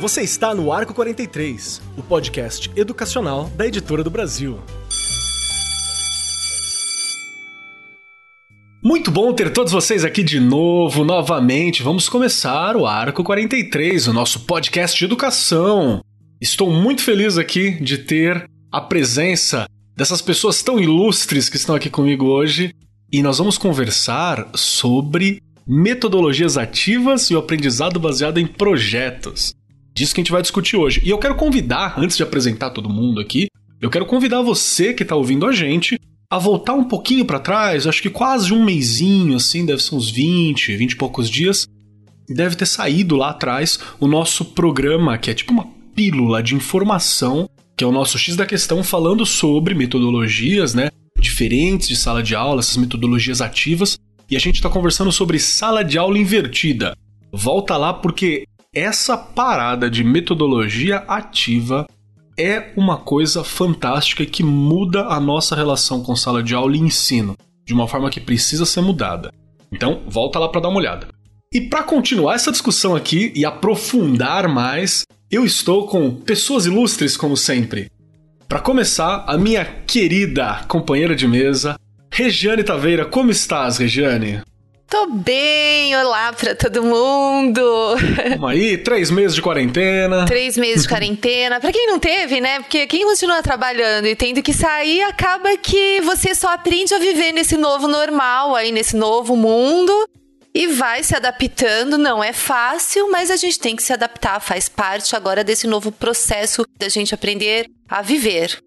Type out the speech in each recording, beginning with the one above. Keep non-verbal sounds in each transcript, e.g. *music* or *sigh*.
Você está no Arco 43, o podcast educacional da Editora do Brasil. Muito bom ter todos vocês aqui de novo, novamente. Vamos começar o Arco 43, o nosso podcast de educação. Estou muito feliz aqui de ter a presença dessas pessoas tão ilustres que estão aqui comigo hoje e nós vamos conversar sobre metodologias ativas e o aprendizado baseado em projetos. Disso que a gente vai discutir hoje. E eu quero convidar, antes de apresentar todo mundo aqui, eu quero convidar você que está ouvindo a gente a voltar um pouquinho para trás, acho que quase um mêsinho, assim, deve ser uns 20, 20 e poucos dias, deve ter saído lá atrás o nosso programa, que é tipo uma pílula de informação, que é o nosso X da questão, falando sobre metodologias, né, diferentes de sala de aula, essas metodologias ativas, e a gente está conversando sobre sala de aula invertida. Volta lá porque essa parada de metodologia ativa é uma coisa fantástica que muda a nossa relação com sala de aula e ensino, de uma forma que precisa ser mudada. Então, volta lá para dar uma olhada. E para continuar essa discussão aqui e aprofundar mais, eu estou com pessoas ilustres como sempre. Para começar, a minha querida companheira de mesa, Regiane Taveira. Como estás, Regiane? Tô bem, olá pra todo mundo. Vamos aí, três meses de quarentena. Três meses de quarentena. Pra quem não teve, né? Porque quem continua trabalhando e tendo que sair, acaba que você só aprende a viver nesse novo normal aí, nesse novo mundo. E vai se adaptando, não é fácil, mas a gente tem que se adaptar, faz parte agora desse novo processo da gente aprender a viver.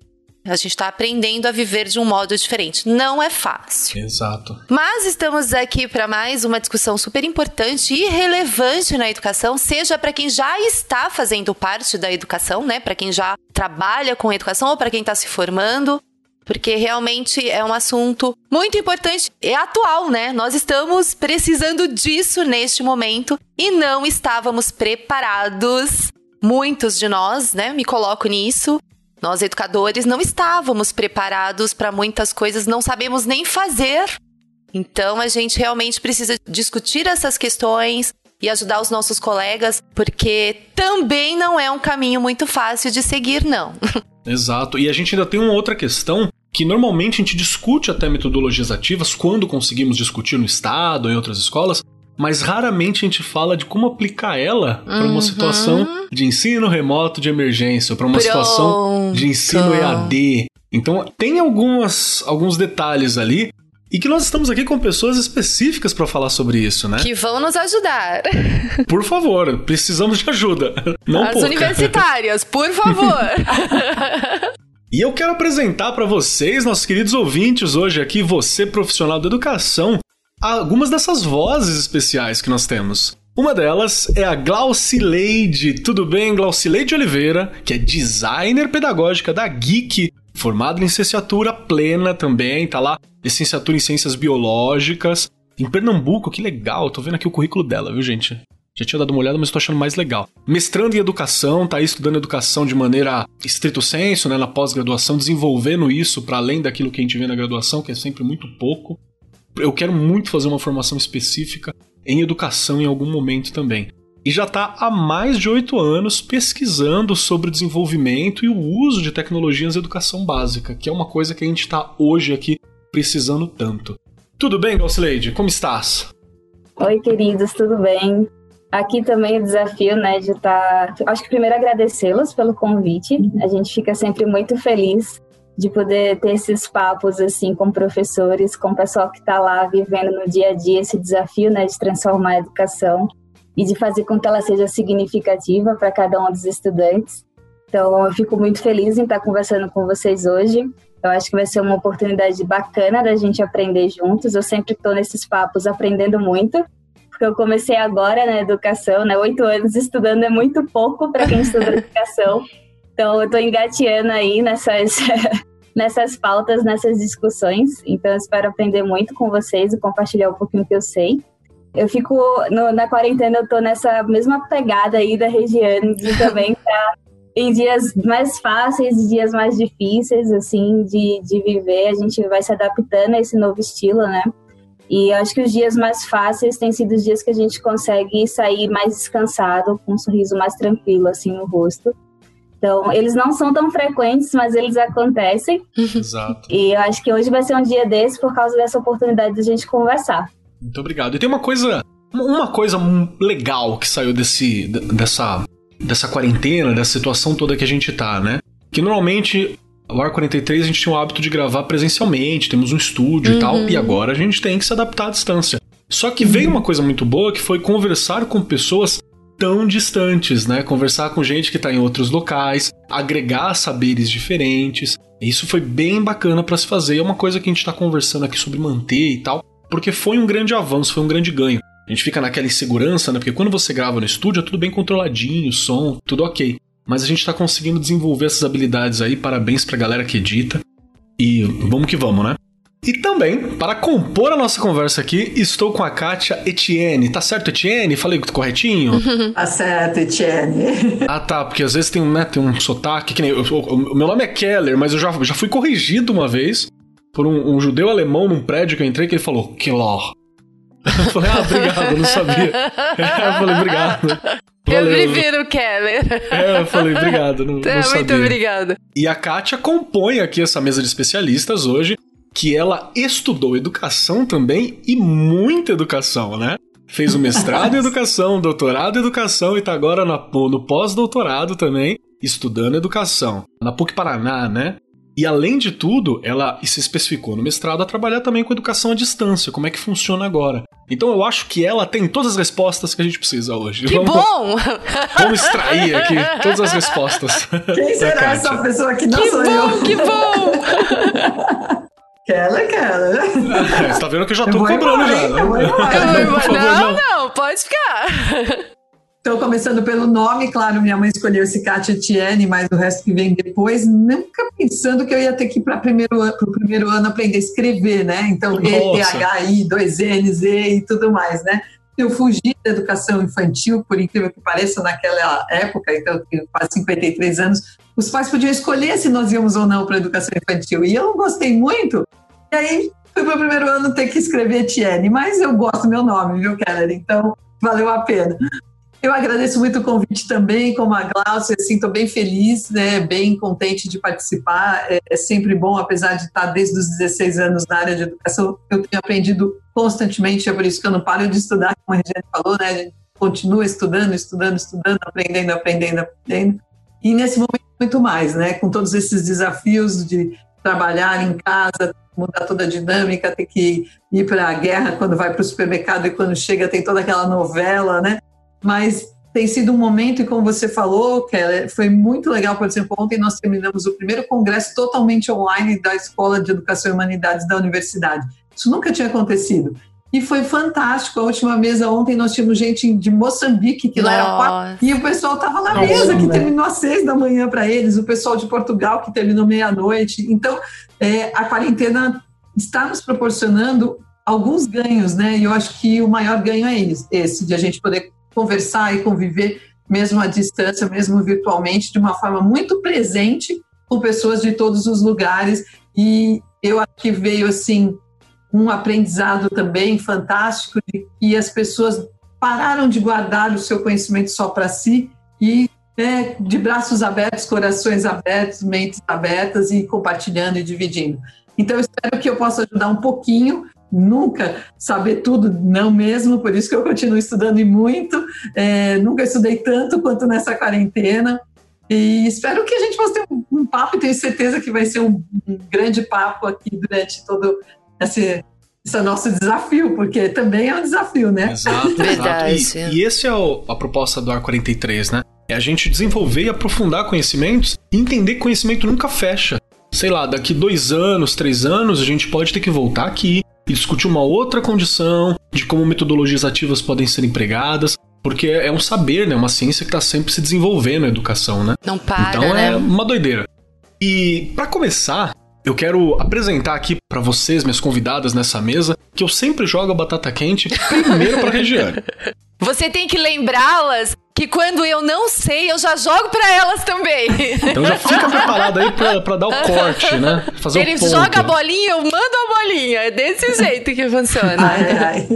A gente está aprendendo a viver de um modo diferente. Não é fácil. Exato. Mas estamos aqui para mais uma discussão super importante e relevante na educação, seja para quem já está fazendo parte da educação, né? Para quem já trabalha com educação ou para quem está se formando. Porque realmente é um assunto muito importante e atual, né? Nós estamos precisando disso neste momento e não estávamos preparados muitos de nós, né? Me coloco nisso. Nós, educadores, não estávamos preparados para muitas coisas, não sabemos nem fazer. Então, a gente realmente precisa discutir essas questões e ajudar os nossos colegas, porque também não é um caminho muito fácil de seguir, não. *laughs* Exato. E a gente ainda tem uma outra questão que normalmente a gente discute até metodologias ativas quando conseguimos discutir no estado ou em outras escolas, mas raramente a gente fala de como aplicar ela para uma uhum. situação de ensino remoto de emergência, para uma Pronto. situação de ensino EAD. Então, tem algumas, alguns detalhes ali e que nós estamos aqui com pessoas específicas para falar sobre isso, né? Que vão nos ajudar. *laughs* Por favor, precisamos de ajuda. Não As pouca. universitárias, por favor. *laughs* E eu quero apresentar para vocês, nossos queridos ouvintes, hoje aqui, você profissional da educação, algumas dessas vozes especiais que nós temos. Uma delas é a Glaucileide. Tudo bem, Glaucileide Oliveira, que é designer pedagógica da Geek, formada em licenciatura plena também, tá lá, licenciatura em ciências biológicas. Em Pernambuco, que legal, tô vendo aqui o currículo dela, viu, gente? Já tinha dado uma olhada, mas tô achando mais legal. Mestrando em educação, tá aí estudando educação de maneira estrito senso, né, na pós-graduação, desenvolvendo isso para além daquilo que a gente vê na graduação, que é sempre muito pouco eu quero muito fazer uma formação específica em educação em algum momento também. E já está há mais de oito anos pesquisando sobre o desenvolvimento e o uso de tecnologias em educação básica, que é uma coisa que a gente está hoje aqui precisando tanto. Tudo bem, Glaucileide? Como estás? Oi, queridos, tudo bem? Aqui também o desafio, né, de estar. Tá... Acho que primeiro agradecê-los pelo convite. A gente fica sempre muito feliz de poder ter esses papos assim com professores, com o pessoal que está lá vivendo no dia a dia esse desafio, né, de transformar a educação e de fazer com que ela seja significativa para cada um dos estudantes. Então, eu fico muito feliz em estar conversando com vocês hoje. Eu acho que vai ser uma oportunidade bacana da gente aprender juntos. Eu sempre estou nesses papos aprendendo muito, porque eu comecei agora na educação, né? Oito anos estudando é muito pouco para quem estuda *laughs* educação. Então, eu estou engateando aí nessas, *laughs* nessas pautas, nessas discussões. Então, eu espero aprender muito com vocês e compartilhar um pouquinho que eu sei. Eu fico, no, na quarentena, eu tô nessa mesma pegada aí da Regiane, de também *laughs* tá em dias mais fáceis, dias mais difíceis, assim, de, de viver. A gente vai se adaptando a esse novo estilo, né? E acho que os dias mais fáceis têm sido os dias que a gente consegue sair mais descansado, com um sorriso mais tranquilo assim no rosto. Então, eles não são tão frequentes, mas eles acontecem. Exato. E eu acho que hoje vai ser um dia desse por causa dessa oportunidade de a gente conversar. Muito obrigado. E tem uma coisa, uma coisa legal que saiu desse, dessa, dessa quarentena, dessa situação toda que a gente tá, né? Que normalmente o Ar 43 a gente tinha o hábito de gravar presencialmente, temos um estúdio uhum. e tal, e agora a gente tem que se adaptar à distância. Só que veio uma coisa muito boa que foi conversar com pessoas tão distantes, né? Conversar com gente que está em outros locais, agregar saberes diferentes. Isso foi bem bacana para se fazer. É uma coisa que a gente está conversando aqui sobre manter e tal, porque foi um grande avanço, foi um grande ganho. A gente fica naquela insegurança, né? Porque quando você grava no estúdio é tudo bem controladinho, som, tudo ok mas a gente está conseguindo desenvolver essas habilidades aí. Parabéns pra galera que edita. E vamos que vamos, né? E também, para compor a nossa conversa aqui, estou com a Kátia Etienne. Tá certo, Etienne? Falei corretinho? *laughs* Tá certo, Etienne. *laughs* Ah, tá, porque às vezes tem, né, tem um sotaque, que nem. o meu nome é Keller, mas eu já, já fui corrigido uma vez por um, um judeu alemão num prédio que eu entrei que ele falou Keller. *laughs* Eu falei, ah, obrigado, eu não sabia. eu falei, obrigado. Valeu. Eu prefiro o Keller. É, eu falei, obrigado. Não, é, *laughs* não muito obrigada. E a Kátia compõe aqui essa mesa de especialistas hoje, que ela estudou educação também e muita educação, né? Fez o mestrado em *laughs* educação, doutorado em educação e tá agora no, no pós-doutorado também, estudando educação. Na PUC Paraná, né? E além de tudo, ela se especificou no mestrado a trabalhar também com educação à distância, como é que funciona agora. Então eu acho que ela tem todas as respostas que a gente precisa hoje. Que vamos, bom! Vamos extrair aqui todas as respostas. Quem será essa pessoa que não que sou bom, eu? Que bom! Keller, Keller. É, você tá vendo que eu já tô cobrando embora, já. Né? Eu vou embora. não, não, não, pode ficar. Então, começando pelo nome, claro, minha mãe escolheu esse Kátia Etienne, mas o resto que vem depois, nunca pensando que eu ia ter que ir para o primeiro, ano, primeiro ano aprender a escrever, né? Então, E, T, H, I, dois N, Z e tudo mais, né? Eu fugi da educação infantil, por incrível que pareça, naquela época, então, quase 53 anos, os pais podiam escolher se nós íamos ou não para a educação infantil. E eu não gostei muito, e aí fui para o primeiro ano ter que escrever Etienne, mas eu gosto do meu nome, viu, Keller? Então, valeu a pena. Eu agradeço muito o convite também, como a Glaucia, assim, estou bem feliz, né, bem contente de participar. É, é, sempre bom, apesar de estar desde os 16 anos na área de educação, eu tenho aprendido constantemente, é por isso que eu não paro de estudar, como a Regiane falou, né, a gente continua estudando, estudando, estudando, aprendendo, aprendendo, aprendendo. E nesse momento, muito mais, né, com todos esses desafios de trabalhar em casa, mudar toda a dinâmica, ter que ir para a guerra quando vai para o supermercado e quando chega tem toda aquela novela, né? Mas tem sido um momento, e como você falou, Keller, foi muito legal, por exemplo, ontem nós terminamos o primeiro congresso totalmente online da Escola de Educação e Humanidades da Universidade. Isso nunca tinha acontecido. E foi fantástico. A última mesa ontem nós tínhamos gente de Moçambique, que lá era quatro, e o pessoal estava na mesa, que terminou às seis da manhã para eles, o pessoal de Portugal, que terminou meia-noite. Então, é, a quarentena está nos proporcionando alguns ganhos, né? E eu acho que o maior ganho é esse, de a gente poder conversar e conviver mesmo à distância, mesmo virtualmente, de uma forma muito presente com pessoas de todos os lugares. E eu acho que veio assim um aprendizado também fantástico de que as pessoas pararam de guardar o seu conhecimento só para si e né, de braços abertos, corações abertos, mentes abertas e compartilhando e dividindo. Então, espero que eu possa ajudar um pouquinho nunca saber tudo, não mesmo, por isso que eu continuo estudando e muito. É, nunca estudei tanto quanto nessa quarentena. E espero que a gente possa ter um, um papo, e tenho certeza que vai ser um, um grande papo aqui durante todo esse, esse nosso desafio, porque também é um desafio, né? Exato, *laughs* Verdade. exato. E, e esse é o, a proposta do AR43, né? É a gente desenvolver e aprofundar conhecimentos e entender que conhecimento nunca fecha. Sei lá, daqui dois anos, três anos, a gente pode ter que voltar aqui, e discutir uma outra condição de como metodologias ativas podem ser empregadas, porque é um saber, né? Uma ciência que está sempre se desenvolvendo na educação, né? Não para, então né? é uma doideira. E para começar, eu quero apresentar aqui para vocês, minhas convidadas nessa mesa, que eu sempre jogo a batata quente primeiro para Regiane. *laughs* Você tem que lembrá-las que quando eu não sei, eu já jogo para elas também. Então já fica preparado aí pra, pra dar o corte, né? Fazer Ele o ponto. joga a bolinha, eu mando a bolinha. É desse jeito que funciona. Ai, ai.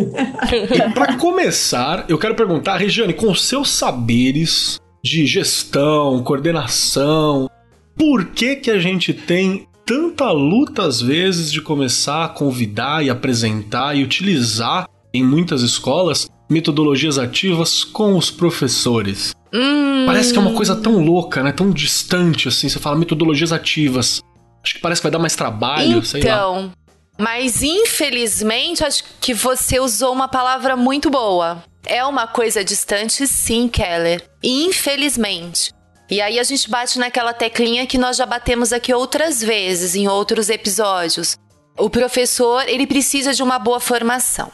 e pra começar, eu quero perguntar, Regiane, com seus saberes de gestão, coordenação, por que que a gente tem tanta luta às vezes de começar a convidar e apresentar e utilizar em muitas escolas metodologias ativas com os professores. Hum. Parece que é uma coisa tão louca, né? Tão distante assim. Você fala metodologias ativas. Acho que parece que vai dar mais trabalho, então, sei lá. Então, mas infelizmente acho que você usou uma palavra muito boa. É uma coisa distante, sim, Keller. Infelizmente. E aí a gente bate naquela teclinha que nós já batemos aqui outras vezes em outros episódios. O professor, ele precisa de uma boa formação.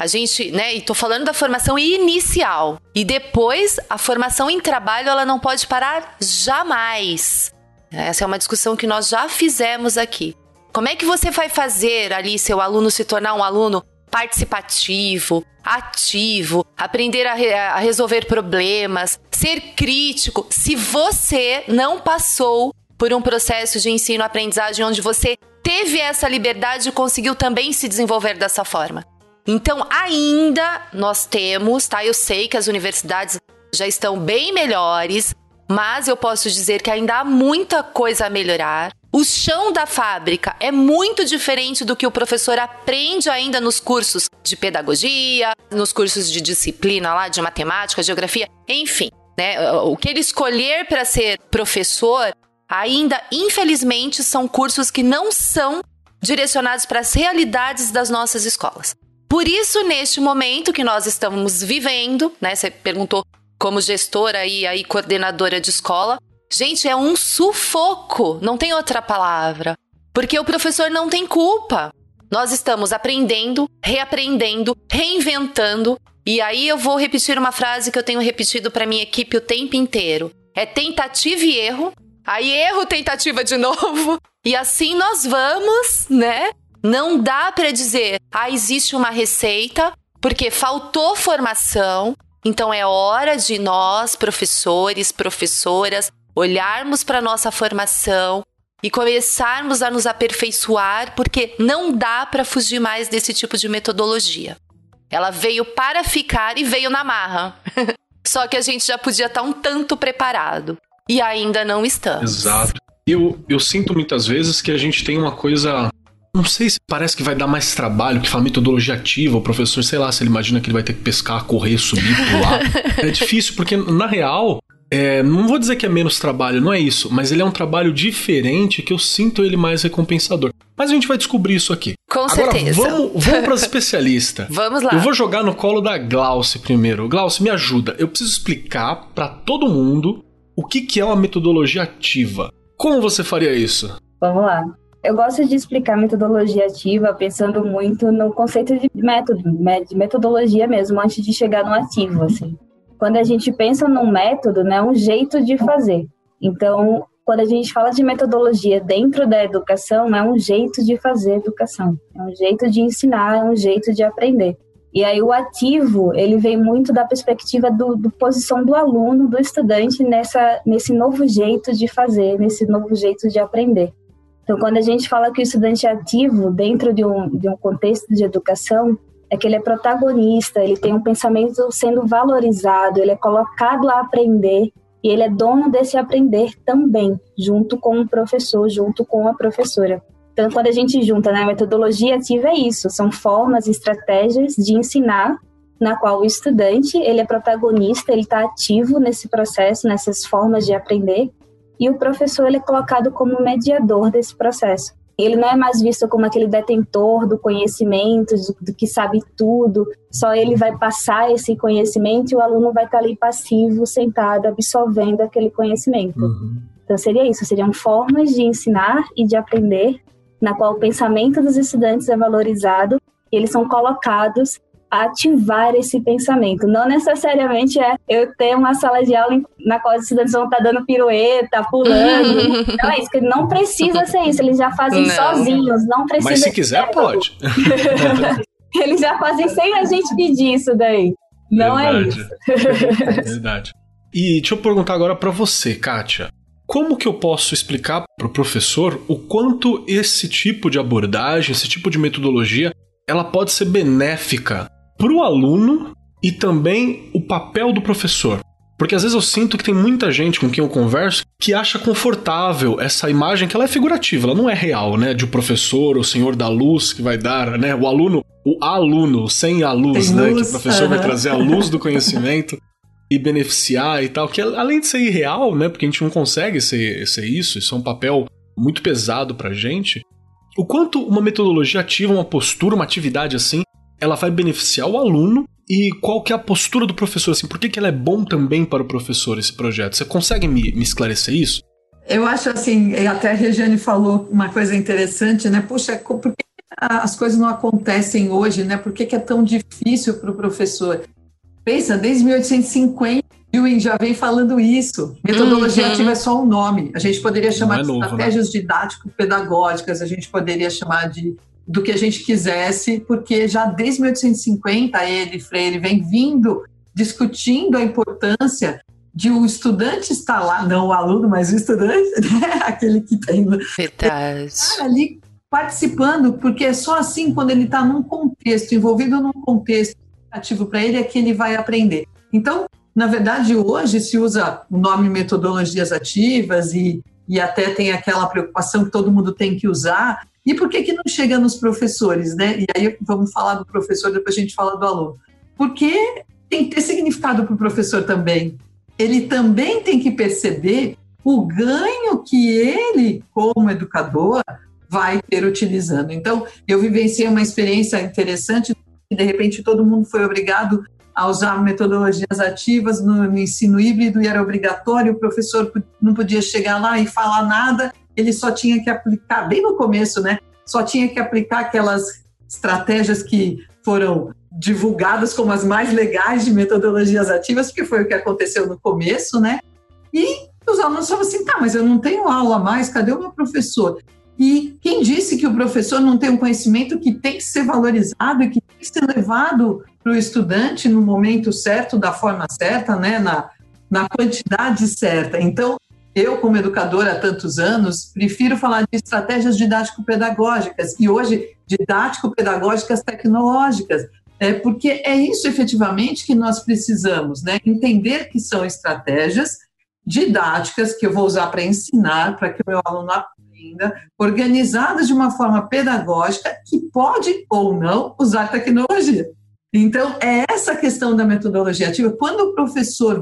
A gente, né, e tô falando da formação inicial. E depois, a formação em trabalho, ela não pode parar jamais. Essa é uma discussão que nós já fizemos aqui. Como é que você vai fazer ali seu aluno se tornar um aluno participativo, ativo, aprender a, re a resolver problemas, ser crítico, se você não passou por um processo de ensino-aprendizagem onde você teve essa liberdade e conseguiu também se desenvolver dessa forma? Então, ainda nós temos, tá? Eu sei que as universidades já estão bem melhores, mas eu posso dizer que ainda há muita coisa a melhorar. O chão da fábrica é muito diferente do que o professor aprende ainda nos cursos de pedagogia, nos cursos de disciplina lá, de matemática, geografia, enfim. Né? O que ele escolher para ser professor, ainda, infelizmente, são cursos que não são direcionados para as realidades das nossas escolas. Por isso, neste momento que nós estamos vivendo, né? Você perguntou como gestora e aí coordenadora de escola. Gente, é um sufoco, não tem outra palavra. Porque o professor não tem culpa. Nós estamos aprendendo, reaprendendo, reinventando. E aí eu vou repetir uma frase que eu tenho repetido para minha equipe o tempo inteiro. É tentativa e erro. Aí erro, tentativa de *laughs* novo. E assim nós vamos, né? Não dá para dizer, ah, existe uma receita, porque faltou formação. Então é hora de nós, professores, professoras, olharmos para nossa formação e começarmos a nos aperfeiçoar, porque não dá para fugir mais desse tipo de metodologia. Ela veio para ficar e veio na marra. *laughs* Só que a gente já podia estar um tanto preparado. E ainda não estamos. Exato. Eu, eu sinto muitas vezes que a gente tem uma coisa não sei se parece que vai dar mais trabalho, que fala metodologia ativa, o professor, sei lá, se ele imagina que ele vai ter que pescar, correr, subir, pular. *laughs* é difícil, porque na real, é, não vou dizer que é menos trabalho, não é isso, mas ele é um trabalho diferente que eu sinto ele mais recompensador. Mas a gente vai descobrir isso aqui. Com Agora, certeza. Vamos, vamos para as *laughs* especialistas. vamos lá. Eu vou jogar no colo da Glauce primeiro. Glauce, me ajuda. Eu preciso explicar para todo mundo o que, que é uma metodologia ativa. Como você faria isso? Vamos lá. Eu gosto de explicar metodologia ativa pensando muito no conceito de método, de metodologia mesmo, antes de chegar no ativo, assim. Quando a gente pensa num método, né, um jeito de fazer. Então, quando a gente fala de metodologia dentro da educação, é um jeito de fazer educação, é um jeito de ensinar, é um jeito de aprender. E aí o ativo, ele vem muito da perspectiva do, do, posição do aluno, do estudante nessa, nesse novo jeito de fazer, nesse novo jeito de aprender. Então, quando a gente fala que o estudante é ativo dentro de um, de um contexto de educação, é que ele é protagonista, ele tem um pensamento sendo valorizado, ele é colocado a aprender e ele é dono desse aprender também, junto com o professor, junto com a professora. Então, quando a gente junta, né, a metodologia ativa é isso, são formas, estratégias de ensinar na qual o estudante ele é protagonista, ele está ativo nesse processo, nessas formas de aprender, e o professor ele é colocado como mediador desse processo. Ele não é mais visto como aquele detentor do conhecimento, do, que sabe tudo, só ele vai passar esse conhecimento e o aluno vai estar ali passivo, sentado, absorvendo aquele conhecimento. Uhum. Então seria isso, seriam formas de ensinar e de aprender, na qual o pensamento dos estudantes é valorizado e eles são colocados ativar esse pensamento. Não necessariamente é eu ter uma sala de aula na qual os estudantes vão estar tá dando pirueta, pulando. *laughs* não é isso, que não precisa ser isso, eles já fazem não. sozinhos, não precisa. Mas se quiser, pode. *laughs* eles já fazem sem a gente pedir isso daí. Não é verdade. é isso. *laughs* verdade. E deixa eu perguntar agora para você, Kátia. Como que eu posso explicar para o professor o quanto esse tipo de abordagem, esse tipo de metodologia, ela pode ser benéfica para o aluno e também o papel do professor? Porque às vezes eu sinto que tem muita gente com quem eu converso que acha confortável essa imagem que ela é figurativa, ela não é real, né? De o um professor, o senhor da luz que vai dar, né? O aluno, o aluno sem a luz, tem né? Luz, que o professor vai trazer a luz do *laughs* conhecimento e beneficiar e tal, que além de ser irreal, né? Porque a gente não consegue ser, ser isso, isso é um papel muito pesado pra gente. O quanto uma metodologia ativa, uma postura, uma atividade assim, ela vai beneficiar o aluno e qual que é a postura do professor? Assim, por que, que ela é bom também para o professor, esse projeto? Você consegue me, me esclarecer isso? Eu acho assim, até a Regiane falou uma coisa interessante, né? Puxa, por que as coisas não acontecem hoje, né? Por que, que é tão difícil para o professor? Pensa, desde 1850, Ewing já vem falando isso. Metodologia uhum. ativa é só um nome. A gente poderia chamar é de novo, né? estratégias né? didático-pedagógicas, a gente poderia chamar de do que a gente quisesse, porque já desde 1850 ele, Freire, vem vindo discutindo a importância de o estudante estar lá, não o aluno, mas o estudante, *laughs* né? aquele que tem Verdade. ali participando, porque é só assim quando ele está num contexto, envolvido num contexto ativo para ele, é que ele vai aprender. Então, na verdade, hoje se usa o nome metodologias ativas e, e até tem aquela preocupação que todo mundo tem que usar, e por que, que não chega nos professores, né? E aí vamos falar do professor, depois a gente fala do aluno. Porque tem que ter significado para o professor também. Ele também tem que perceber o ganho que ele, como educador, vai ter utilizando. Então, eu vivenciei uma experiência interessante e de repente todo mundo foi obrigado a usar metodologias ativas no, no, ensino híbrido e era obrigatório, o professor não podia chegar lá e falar nada, ele só tinha que aplicar, bem no começo, né? Só tinha que aplicar aquelas estratégias que foram divulgadas como as mais legais de metodologias ativas, porque foi o que aconteceu no começo, né? E os alunos falavam assim: tá, mas eu não tenho aula mais, cadê o meu professor? E quem disse que o professor não tem um conhecimento que tem que ser valorizado e que tem que ser levado para o estudante no momento certo, da forma certa, né? na, na quantidade certa? Então, eu, como educadora há tantos anos, prefiro falar de estratégias didático-pedagógicas e hoje didático-pedagógicas tecnológicas, é, porque é isso efetivamente que nós precisamos, né? Entender que são estratégias didáticas que eu vou usar para ensinar, para que o meu aluno aprenda, organizadas de uma forma pedagógica que pode ou não usar tecnologia. Então, é essa questão da metodologia ativa. Quando o professor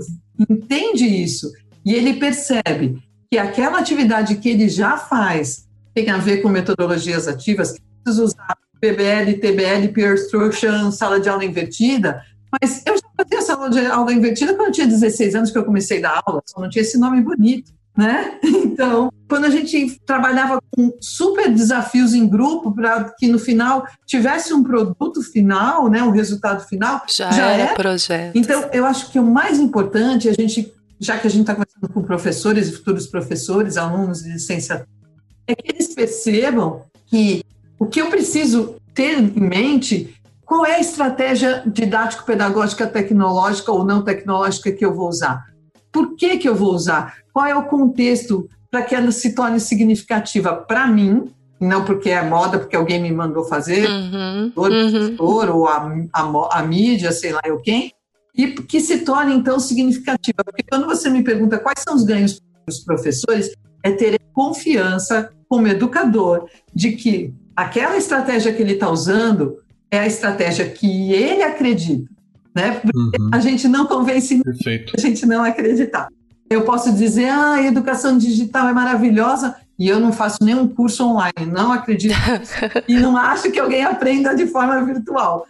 entende isso e ele percebe que aquela atividade que ele já faz tem a ver com metodologias ativas, que precisa usar PBL, TBL, Peer Instruction, sala de aula invertida, mas eu já fazia sala de aula invertida quando eu tinha 16 anos que eu comecei a dar aula, só não tinha esse nome bonito, né? *laughs* Então, quando a gente trabalhava com super desafios em grupo para que no final tivesse um produto final, né, um resultado final, já, já era, era projeto. Então, eu acho que o mais importante é a gente já que a gente está conversando com professores e futuros professores, alunos de licenciatura, é que eles percebam que o que eu preciso ter em mente, qual é a estratégia didático-pedagógica tecnológica ou não tecnológica que eu vou usar? Por que, que eu vou usar? Qual é o contexto para que ela se torne significativa para mim, não porque é moda, porque alguém me mandou fazer, uhum, ou, uhum. ou a, a, a mídia, sei lá eu quem, e que se torne, então, significativa. Porque quando você me pergunta quais são os ganhos dos professores, é ter confiança como educador de que aquela estratégia que ele está usando é a estratégia que ele acredita. Né? Porque uhum. a gente não convence Perfeito. a gente não acreditar. Eu posso dizer, ah, a educação digital é maravilhosa, e eu não faço nenhum curso online, não acredito *laughs* e não acho que alguém aprenda de forma virtual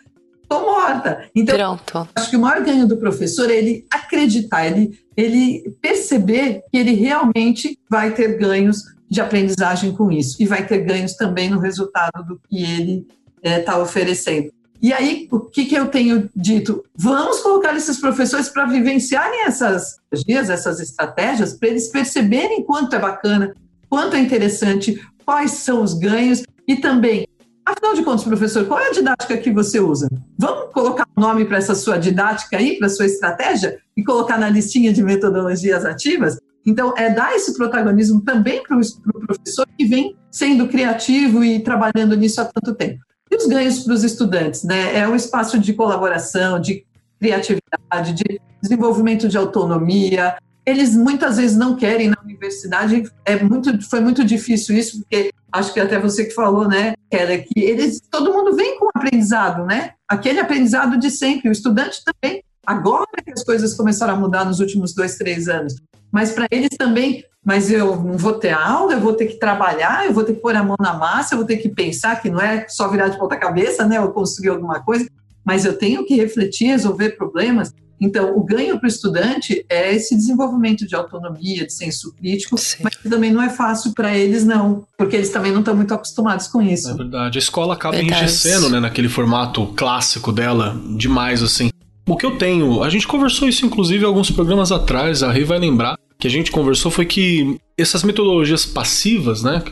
estou morta. Então, Pronto. acho que o maior ganho do professor é ele acreditar, ele, ele perceber que ele realmente vai ter ganhos de aprendizagem com isso e vai ter ganhos também no resultado do que ele está é, oferecendo. E aí, o que, que eu tenho dito? Vamos colocar esses professores para vivenciarem essas dias, essas estratégias, para eles perceberem quanto é bacana, quanto é interessante, quais são os ganhos e também Afinal de contas, professor, qual é a didática que você usa? Vamos colocar o um nome para essa sua didática aí, para sua estratégia, e colocar na listinha de metodologias ativas? Então, é dar esse protagonismo também para o professor que vem sendo criativo e trabalhando nisso há tanto tempo. E os ganhos para os estudantes, né? É um espaço de colaboração, de criatividade, de desenvolvimento de autonomia. Eles muitas vezes não querem na universidade. É muito, foi muito difícil isso, porque acho que até você que falou, né, Keller, que eles, todo mundo vem com aprendizado, né? Aquele aprendizado de sempre. O estudante também. Agora que as coisas começaram a mudar nos últimos dois, três anos. Mas para eles também, mas eu não vou ter aula, eu vou ter que trabalhar, eu vou ter que pôr a mão na massa, eu vou ter que pensar que não é só virar de ponta cabeça, né, ou construir alguma coisa, mas eu tenho que refletir, resolver problemas. Então, o ganho para o estudante é esse desenvolvimento de autonomia, de senso crítico, Sim. mas também não é fácil para eles, não, porque eles também não estão muito acostumados com isso. É verdade. A escola acaba verdade. enriquecendo, né, naquele formato clássico dela, demais, assim. O que eu tenho, a gente conversou isso inclusive alguns programas atrás, a Rei vai lembrar, que a gente conversou foi que essas metodologias passivas, né,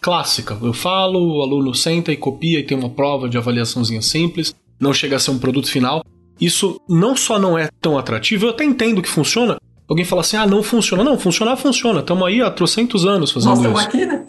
clássica, eu falo, o aluno senta e copia e tem uma prova de avaliaçãozinha simples, não chega a ser um produto final. Isso não só não é tão atrativo, eu até entendo que funciona. Alguém fala assim, ah, não funciona. Não, funcionar funciona. Estamos aí há trocentos anos fazendo Nós isso. aqui, né? *laughs*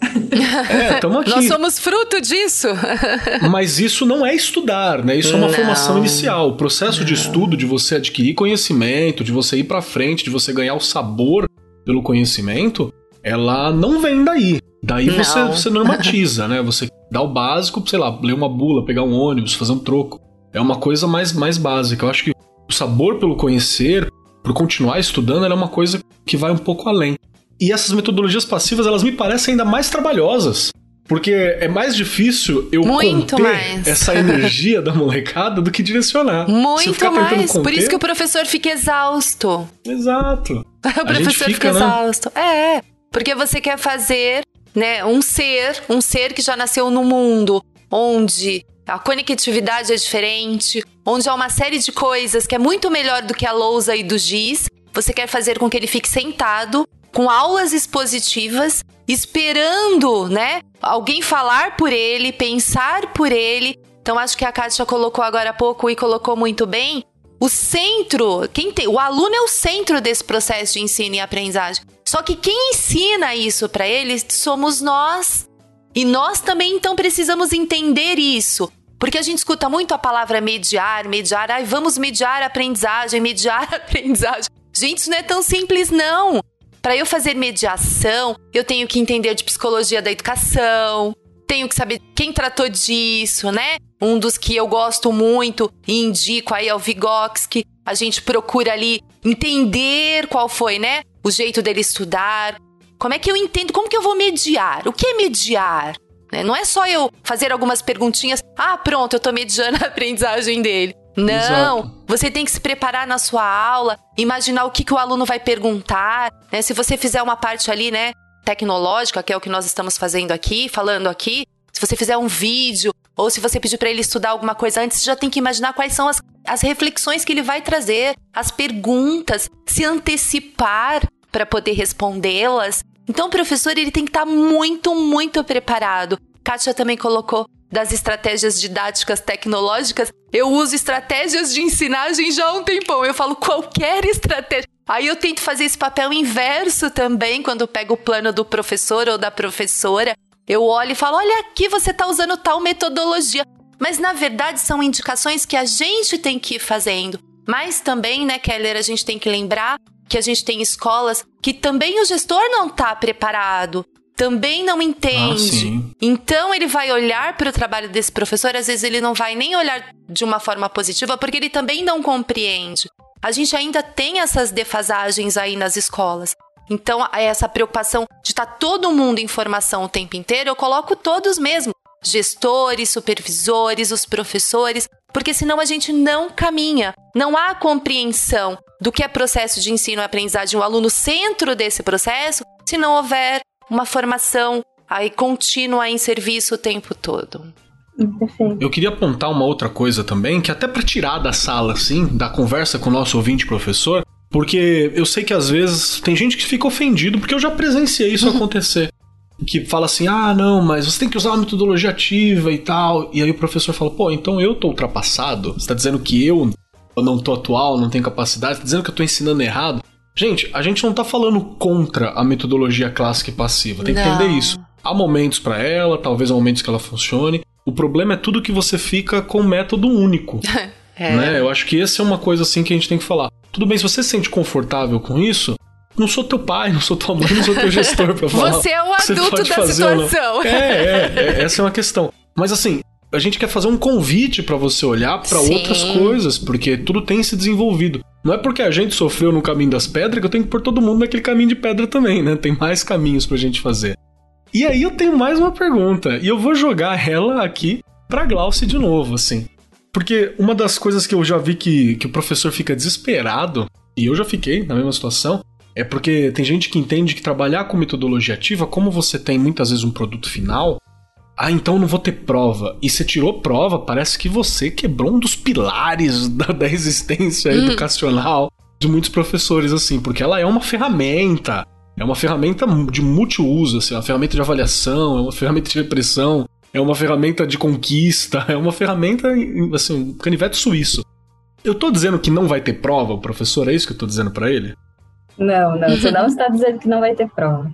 É, estamos *laughs* aqui. Nós somos fruto disso. *laughs* Mas isso não é estudar, né? Isso é uma não. formação inicial. O processo não. de estudo, de você adquirir conhecimento, de você ir para frente, de você ganhar o sabor pelo conhecimento, ela não vem daí. Daí você, você normatiza, né? Você dá o básico, sei lá, ler uma bula, pegar um ônibus, fazer um troco. É uma coisa mais, mais básica. Eu acho que o sabor pelo conhecer, por continuar estudando, é uma coisa que vai um pouco além. E essas metodologias passivas, elas me parecem ainda mais trabalhosas. Porque é mais difícil eu Muito conter mais. essa *laughs* energia da molecada do que direcionar. Muito mais. Conter... Por isso que o professor fica exausto. Exato. *laughs* o professor fica, fica né? exausto. É, porque você quer fazer né, um ser, um ser que já nasceu no mundo onde a conectividade é diferente, onde há uma série de coisas que é muito melhor do que a lousa e do giz. Você quer fazer com que ele fique sentado, com aulas expositivas, esperando, né? Alguém falar por ele, pensar por ele. Então acho que a Kátia colocou agora há pouco e colocou muito bem. O centro, quem tem, o aluno é o centro desse processo de ensino e aprendizagem. Só que quem ensina isso para ele somos nós. E nós também então precisamos entender isso. Porque a gente escuta muito a palavra mediar, mediar, ai, vamos mediar a aprendizagem, mediar a *laughs* aprendizagem. Gente, isso não é tão simples, não. Para eu fazer mediação, eu tenho que entender de psicologia da educação, tenho que saber quem tratou disso, né? Um dos que eu gosto muito e indico aí é o Vygotsky. A gente procura ali entender qual foi, né? O jeito dele estudar. Como é que eu entendo? Como que eu vou mediar? O que é mediar? Né? Não é só eu fazer algumas perguntinhas, ah, pronto, eu tô mediando a aprendizagem dele. Não, Exato. você tem que se preparar na sua aula, imaginar o que, que o aluno vai perguntar. Né? Se você fizer uma parte ali, né, tecnológica, que é o que nós estamos fazendo aqui, falando aqui, se você fizer um vídeo, ou se você pedir para ele estudar alguma coisa antes, você já tem que imaginar quais são as, as reflexões que ele vai trazer, as perguntas, se antecipar para poder respondê-las. Então, o professor ele tem que estar tá muito, muito preparado. Kátia também colocou das estratégias didáticas tecnológicas. Eu uso estratégias de ensinagem já há um tempão. Eu falo qualquer estratégia. Aí eu tento fazer esse papel inverso também quando pego o plano do professor ou da professora. Eu olho e falo: olha aqui, você está usando tal metodologia. Mas na verdade são indicações que a gente tem que ir fazendo. Mas também, né, Keller, a gente tem que lembrar que a gente tem escolas que também o gestor não está preparado, também não entende. Ah, então ele vai olhar para o trabalho desse professor, às vezes ele não vai nem olhar de uma forma positiva, porque ele também não compreende. A gente ainda tem essas defasagens aí nas escolas. Então, essa preocupação de estar tá todo mundo em formação o tempo inteiro, eu coloco todos mesmo. Gestores, supervisores, os professores, porque senão a gente não caminha. Não há compreensão do que é processo de ensino e aprendizagem, o aluno centro desse processo, se não houver uma formação aí contínua em serviço o tempo todo. Eu queria apontar uma outra coisa também, que até para tirar da sala, assim, da conversa com o nosso ouvinte professor, porque eu sei que às vezes tem gente que fica ofendido, porque eu já presenciei isso *laughs* acontecer. Que fala assim: ah, não, mas você tem que usar uma metodologia ativa e tal. E aí o professor fala: pô, então eu tô ultrapassado? Você tá dizendo que eu não tô atual, não tenho capacidade? Você tá dizendo que eu tô ensinando errado? Gente, a gente não tá falando contra a metodologia clássica e passiva, tem que não. entender isso. Há momentos para ela, talvez há momentos que ela funcione. O problema é tudo que você fica com método único. *laughs* é. né? Eu acho que essa é uma coisa assim que a gente tem que falar. Tudo bem, se você se sente confortável com isso, não sou teu pai, não sou tua mãe, não sou teu gestor pra *laughs* falar. Você é o adulto da situação. É, é, é, essa é uma questão. Mas assim, a gente quer fazer um convite para você olhar para outras coisas, porque tudo tem se desenvolvido. Não é porque a gente sofreu no caminho das pedras que eu tenho que pôr todo mundo naquele caminho de pedra também, né? Tem mais caminhos pra gente fazer. E aí eu tenho mais uma pergunta, e eu vou jogar ela aqui pra Glauce de novo, assim. Porque uma das coisas que eu já vi que, que o professor fica desesperado, e eu já fiquei na mesma situação, é porque tem gente que entende que trabalhar com metodologia ativa, como você tem muitas vezes um produto final, ah, então não vou ter prova. E você tirou prova, parece que você quebrou um dos pilares *laughs* da, da existência hum. educacional de muitos professores, assim, porque ela é uma ferramenta. É uma ferramenta de multiuso, assim, é uma ferramenta de avaliação, é uma ferramenta de repressão, é uma ferramenta de conquista, *laughs* é uma ferramenta, assim, um canivete suíço. Eu tô dizendo que não vai ter prova, professor, é isso que eu tô dizendo para ele? Não, não, você não *laughs* está dizendo que não vai ter prova.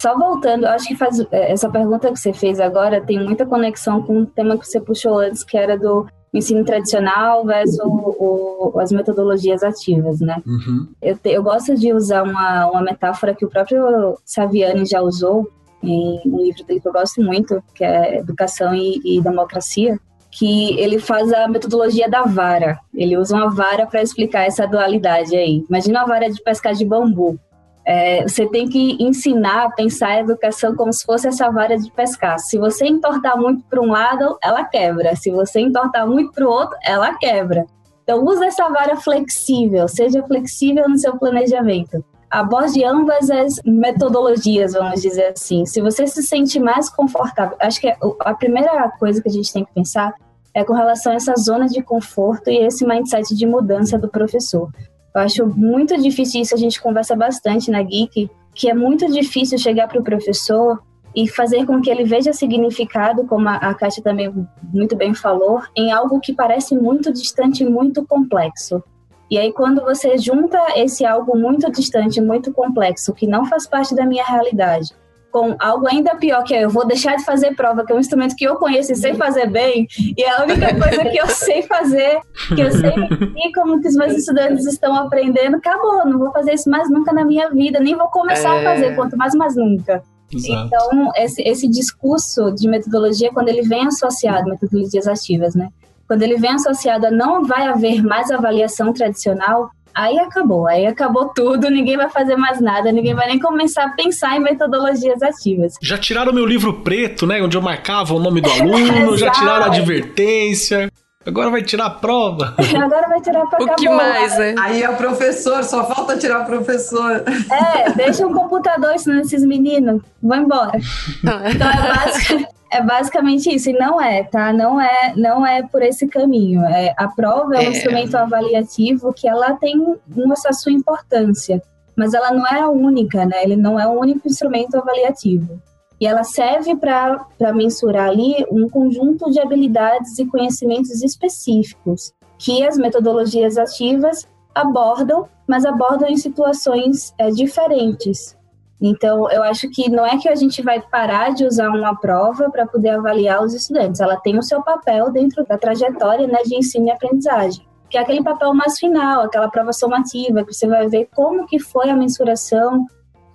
Só voltando, acho que faz é, essa pergunta que você fez agora tem muita conexão com o tema que você puxou antes, que era do ensino tradicional versus o, o, as metodologias ativas, né? Uhum. Eu, te, eu gosto de usar uma, uma metáfora que o próprio Saviani já usou em um livro dele que eu gosto muito, que é Educação e, e Democracia, que ele faz a metodologia da vara. Ele usa uma vara para explicar essa dualidade aí. Imagina uma vara de pescar de bambu. É, você tem que ensinar a pensar a educação como se fosse essa vara de pescar. Se você entortar muito para um lado, ela quebra. Se você entortar muito para o outro, ela quebra. Então, use essa vara flexível, seja flexível no seu planejamento. Aborde ambas as metodologias, vamos dizer assim. Se você se sente mais confortável, acho que a primeira coisa que a gente tem que pensar é com relação a essa zona de conforto e esse mindset de mudança do professor. Eu acho muito difícil isso, a gente conversa bastante na Geek, que é muito difícil chegar para o professor e fazer com que ele veja significado, como a, Kátia também muito bem falou, em algo que parece muito distante e muito complexo. E aí, quando você junta esse algo muito distante, muito complexo, que não faz parte da minha realidade, com algo ainda pior, que é eu vou deixar de fazer prova, que é um instrumento que eu conheço e sei fazer bem, e é a única coisa que eu *laughs* sei fazer, que eu sei *laughs* e como que os meus estudantes estão aprendendo, acabou, não vou fazer isso mais nunca na minha vida, nem vou começar é... a fazer, quanto mais mais nunca. Exato. Então, esse, esse discurso de metodologia, quando ele vem associado, metodologias ativas, né? Quando ele vem associado a não vai haver mais avaliação tradicional, aí acabou, aí acabou tudo, ninguém vai fazer mais nada, ninguém vai nem começar a pensar em metodologias ativas. Já tiraram meu livro preto, né, onde eu marcava o nome do *laughs* aluno, já tiraram a advertência. Agora vai tirar a prova. *laughs* Agora vai tirar pra O que mais, né? Aí é o professor, só falta tirar o professor. É, deixa um computador ensinando esses meninos. Vão embora. Então é básico. É basicamente isso, e não é, tá? Não é, não é por esse caminho. É, a prova é um é. instrumento avaliativo que ela tem uma sua importância, mas ela não é a única, né? Ele não é o único instrumento avaliativo. E ela serve para mensurar ali um conjunto de habilidades e conhecimentos específicos que as metodologias ativas abordam, mas abordam em situações é, diferentes. Então, eu acho que não é que a gente vai parar de usar uma prova para poder avaliar os estudantes. Ela tem o seu papel dentro da trajetória né, de ensino e aprendizagem, que é aquele papel mais final, aquela prova somativa, que você vai ver como que foi a mensuração,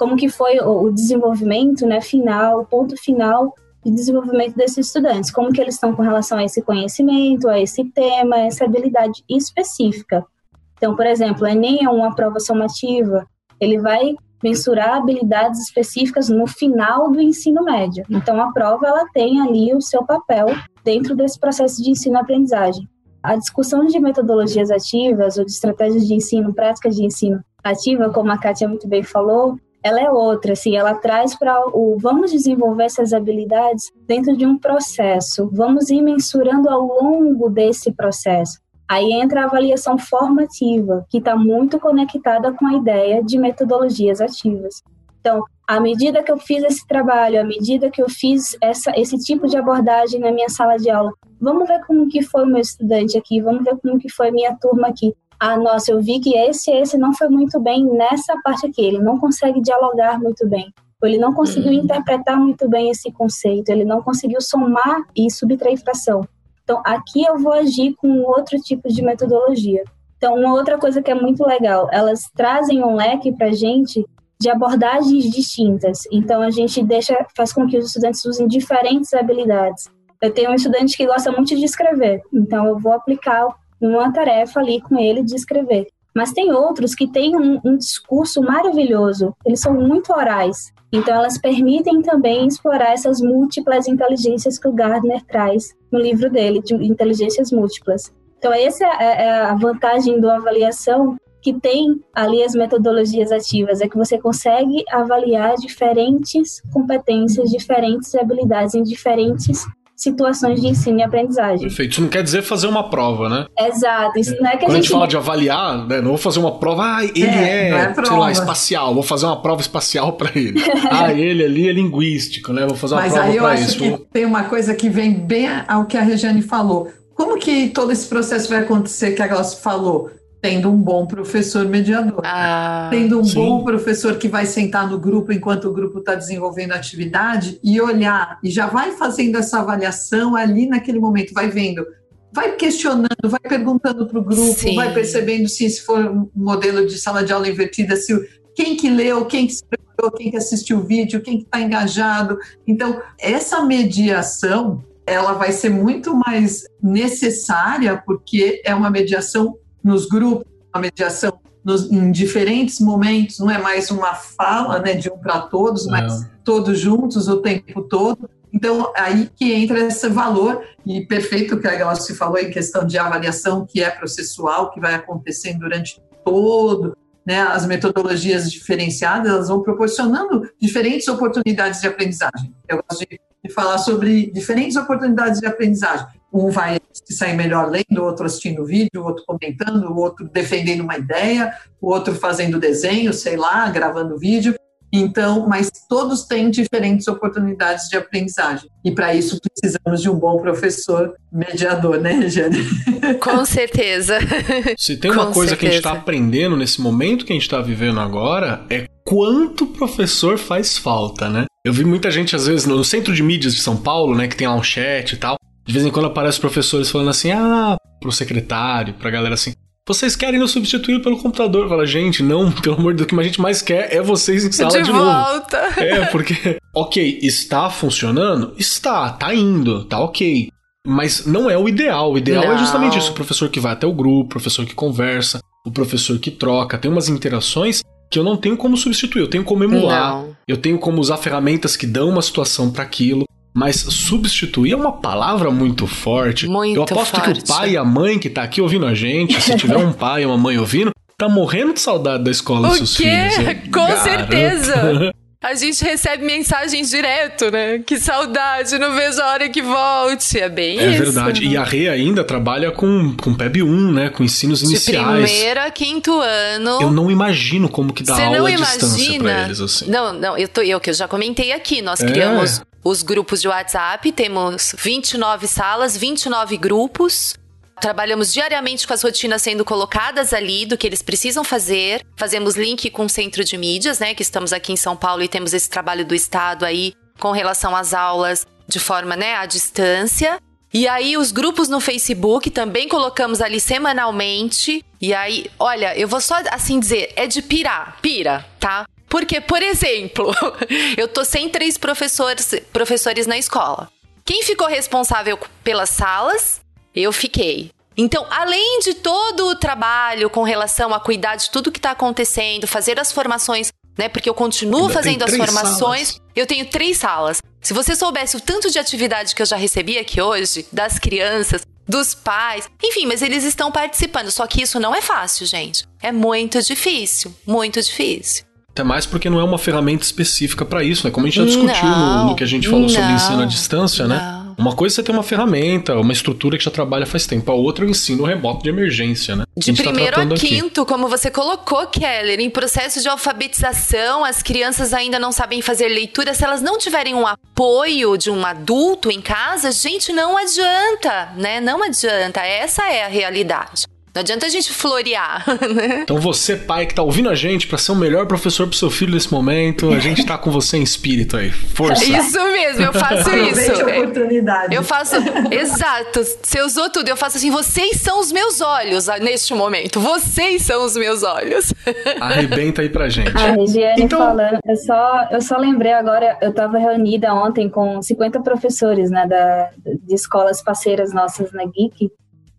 como que foi o desenvolvimento né, final, o ponto final de desenvolvimento desses estudantes, como que eles estão com relação a esse conhecimento, a esse tema, a essa habilidade específica. Então, por exemplo, o Enem é uma prova somativa, ele vai mensurar habilidades específicas no final do ensino médio. Então, a prova ela tem ali o seu papel dentro desse processo de ensino-aprendizagem. A discussão de metodologias ativas ou de estratégias de ensino, práticas de ensino ativa, como a Kátia muito bem falou, ela é outra, assim, ela traz para o vamos desenvolver essas habilidades dentro de um processo, vamos ir mensurando ao longo desse processo. Aí entra a avaliação formativa, que está muito conectada com a ideia de metodologias ativas. Então, à medida que eu fiz esse trabalho, à medida que eu fiz essa, esse tipo de abordagem na minha sala de aula, vamos ver como que foi o meu estudante aqui, vamos ver como que foi a minha turma aqui. Ah, nossa, eu vi que esse esse não foi muito bem nessa parte aqui, ele não consegue dialogar muito bem. Ele não conseguiu uhum. interpretar muito bem esse conceito, ele não conseguiu somar e subtrair fração. Então, aqui eu vou agir com outro tipo de metodologia. Então, uma outra coisa que é muito legal, elas trazem um leque para a gente de abordagens distintas. Então, a gente deixa, faz com que os estudantes usem diferentes habilidades. Eu tenho um estudante que gosta muito de escrever, então eu vou aplicar uma tarefa ali com ele de escrever. Mas tem outros que têm um, um discurso maravilhoso, eles são muito orais. Então, elas permitem também explorar essas múltiplas inteligências que o Gardner traz no livro dele, de inteligências múltiplas. Então, essa é, é a vantagem da avaliação que tem ali as metodologias ativas, é que você consegue avaliar diferentes competências, diferentes habilidades em diferentes situações de ensino e aprendizagem. Perfeito. Isso não quer dizer fazer uma prova, né? Exato. Isso não é que Quando a gente... a gente fala de avaliar, né, não vou fazer uma prova, ah, ele é, é, é sei lá, espacial, vou fazer uma prova espacial para ele. *laughs* ah, ele ali é linguístico, né? Vou fazer uma Mas prova para isso. Mas aí eu acho que tem uma coisa que vem bem ao que a Regiane falou. Como que todo esse processo vai acontecer que a Glaucia falou? Tendo um bom professor mediador. Ah, tendo um sim. bom professor que vai sentar no grupo enquanto o grupo está desenvolvendo a atividade e olhar, e já vai fazendo essa avaliação ali naquele momento, vai vendo, vai questionando, vai perguntando para o grupo, sim. vai percebendo se, se for um modelo de sala de aula invertida, se quem que leu, quem que se preparou, quem que assistiu o vídeo, quem que está engajado. Então, essa mediação, ela vai ser muito mais necessária porque é uma mediação nos grupos, uma mediação nos, em diferentes momentos, não é mais uma fala né, de um para todos, mas todos juntos o tempo todo. Então, aí que entra esse valor, e perfeito que a Glaucia falou em questão de avaliação, que é processual, que vai acontecendo durante todo, né, as metodologias diferenciadas, elas vão proporcionando diferentes oportunidades de aprendizagem. Eu gosto de, de falar sobre diferentes oportunidades de aprendizagem. Um vai se sair melhor lendo, o outro assistindo vídeo, o outro comentando, o outro defendendo uma ideia, o outro fazendo desenho, sei lá, gravando vídeo. Então, mas todos têm diferentes oportunidades de aprendizagem. E para isso precisamos de um bom professor mediador, né, Regiane? *laughs* Com certeza. Se tem uma Com coisa certeza. que a gente está aprendendo nesse momento que a gente está vivendo agora, é quanto professor faz falta, né? Eu vi muita gente, às vezes, no centro de mídias de São Paulo, né, que tem lá um chat e tal. De vez em quando aparecem professores falando assim, ah, pro secretário, pra galera assim, vocês querem nos substituir pelo computador? Fala, gente, não, *laughs* pelo amor de Deus, o que a gente mais quer é vocês em sala de, de novo. volta. *laughs* É, porque, ok, está funcionando? Está, tá indo, tá ok. Mas não é o ideal. O ideal Não. é justamente isso: o professor que vai até o grupo, o professor que conversa, o professor que troca. Tem umas interações que eu não tenho como substituir, eu tenho como emular, Não. eu tenho como usar ferramentas que dão uma situação para aquilo. Mas substituir é uma palavra muito forte. Muito eu aposto que forte. o pai e a mãe que tá aqui ouvindo a gente, se tiver um pai e uma mãe ouvindo, tá morrendo de saudade da escola dos O seus quê? filhos. Eu *laughs* Com garanto. certeza. *laughs* A gente recebe mensagens direto, né? Que saudade, não vejo a hora que volte. É bem É isso. verdade. E a Rê ainda trabalha com, com PEB 1, né? Com ensinos De iniciais. primeiro a quinto ano. Eu não imagino como que dá Você aula à distância pra eles, assim. Não, não, eu, tô, eu que eu já comentei aqui. Nós É. criamos os grupos de WhatsApp, temos 29 salas, 29 grupos. Trabalhamos diariamente com as rotinas sendo colocadas ali do que eles precisam fazer. Fazemos link com o centro de mídias, né? Que estamos aqui em São Paulo e temos esse trabalho do Estado aí com relação às aulas de forma, né, à distância. E aí, os grupos no Facebook também colocamos ali semanalmente. E aí, olha, eu vou só assim dizer, é de pirar, pira, tá? Porque, por exemplo, *laughs* eu tô sem três professores, professores na escola. Quem ficou responsável pelas salas? Eu fiquei. Então, além de todo o trabalho com relação a cuidar de tudo que está acontecendo, fazer as formações, né? Porque eu continuo Ainda fazendo as formações. salas. Eu tenho três salas. Se você soubesse o tanto de atividade que eu já recebi aqui hoje, das crianças, dos pais, enfim, mas eles estão participando. Só que isso não é fácil, gente. É muito difícil, muito difícil. Até mais porque não é uma ferramenta específica pra isso, né? Como a gente já discutiu no, no que a gente falou sobre não, ensino à distância, né? não. Uma coisa é você ter uma ferramenta, uma estrutura que já trabalha faz tempo. A outra é o ensino remoto de emergência, né? De tá primeiro a, a quinto, aqui. como você colocou, Keller, em processo de alfabetização, as crianças ainda não sabem fazer leitura. Se elas não tiverem um apoio de um adulto em casa, gente, não adianta, né? Não adianta. Essa é a realidade. Não adianta a gente florear, *laughs* né? Então você, pai que tá ouvindo a gente, para ser o melhor professor pro seu filho nesse momento, a gente tá com você em espírito aí. Força. Isso mesmo, eu faço isso. a oportunidade. Eu faço, exato. Você usou tudo. Eu faço assim, vocês são os meus olhos neste momento. Vocês são os meus olhos. *laughs* Arrebenta aí pra gente. A Regiane então... falando, eu só, eu só lembrei agora, eu tava reunida ontem com 50 professores, né, da, de escolas parceiras nossas na Geek,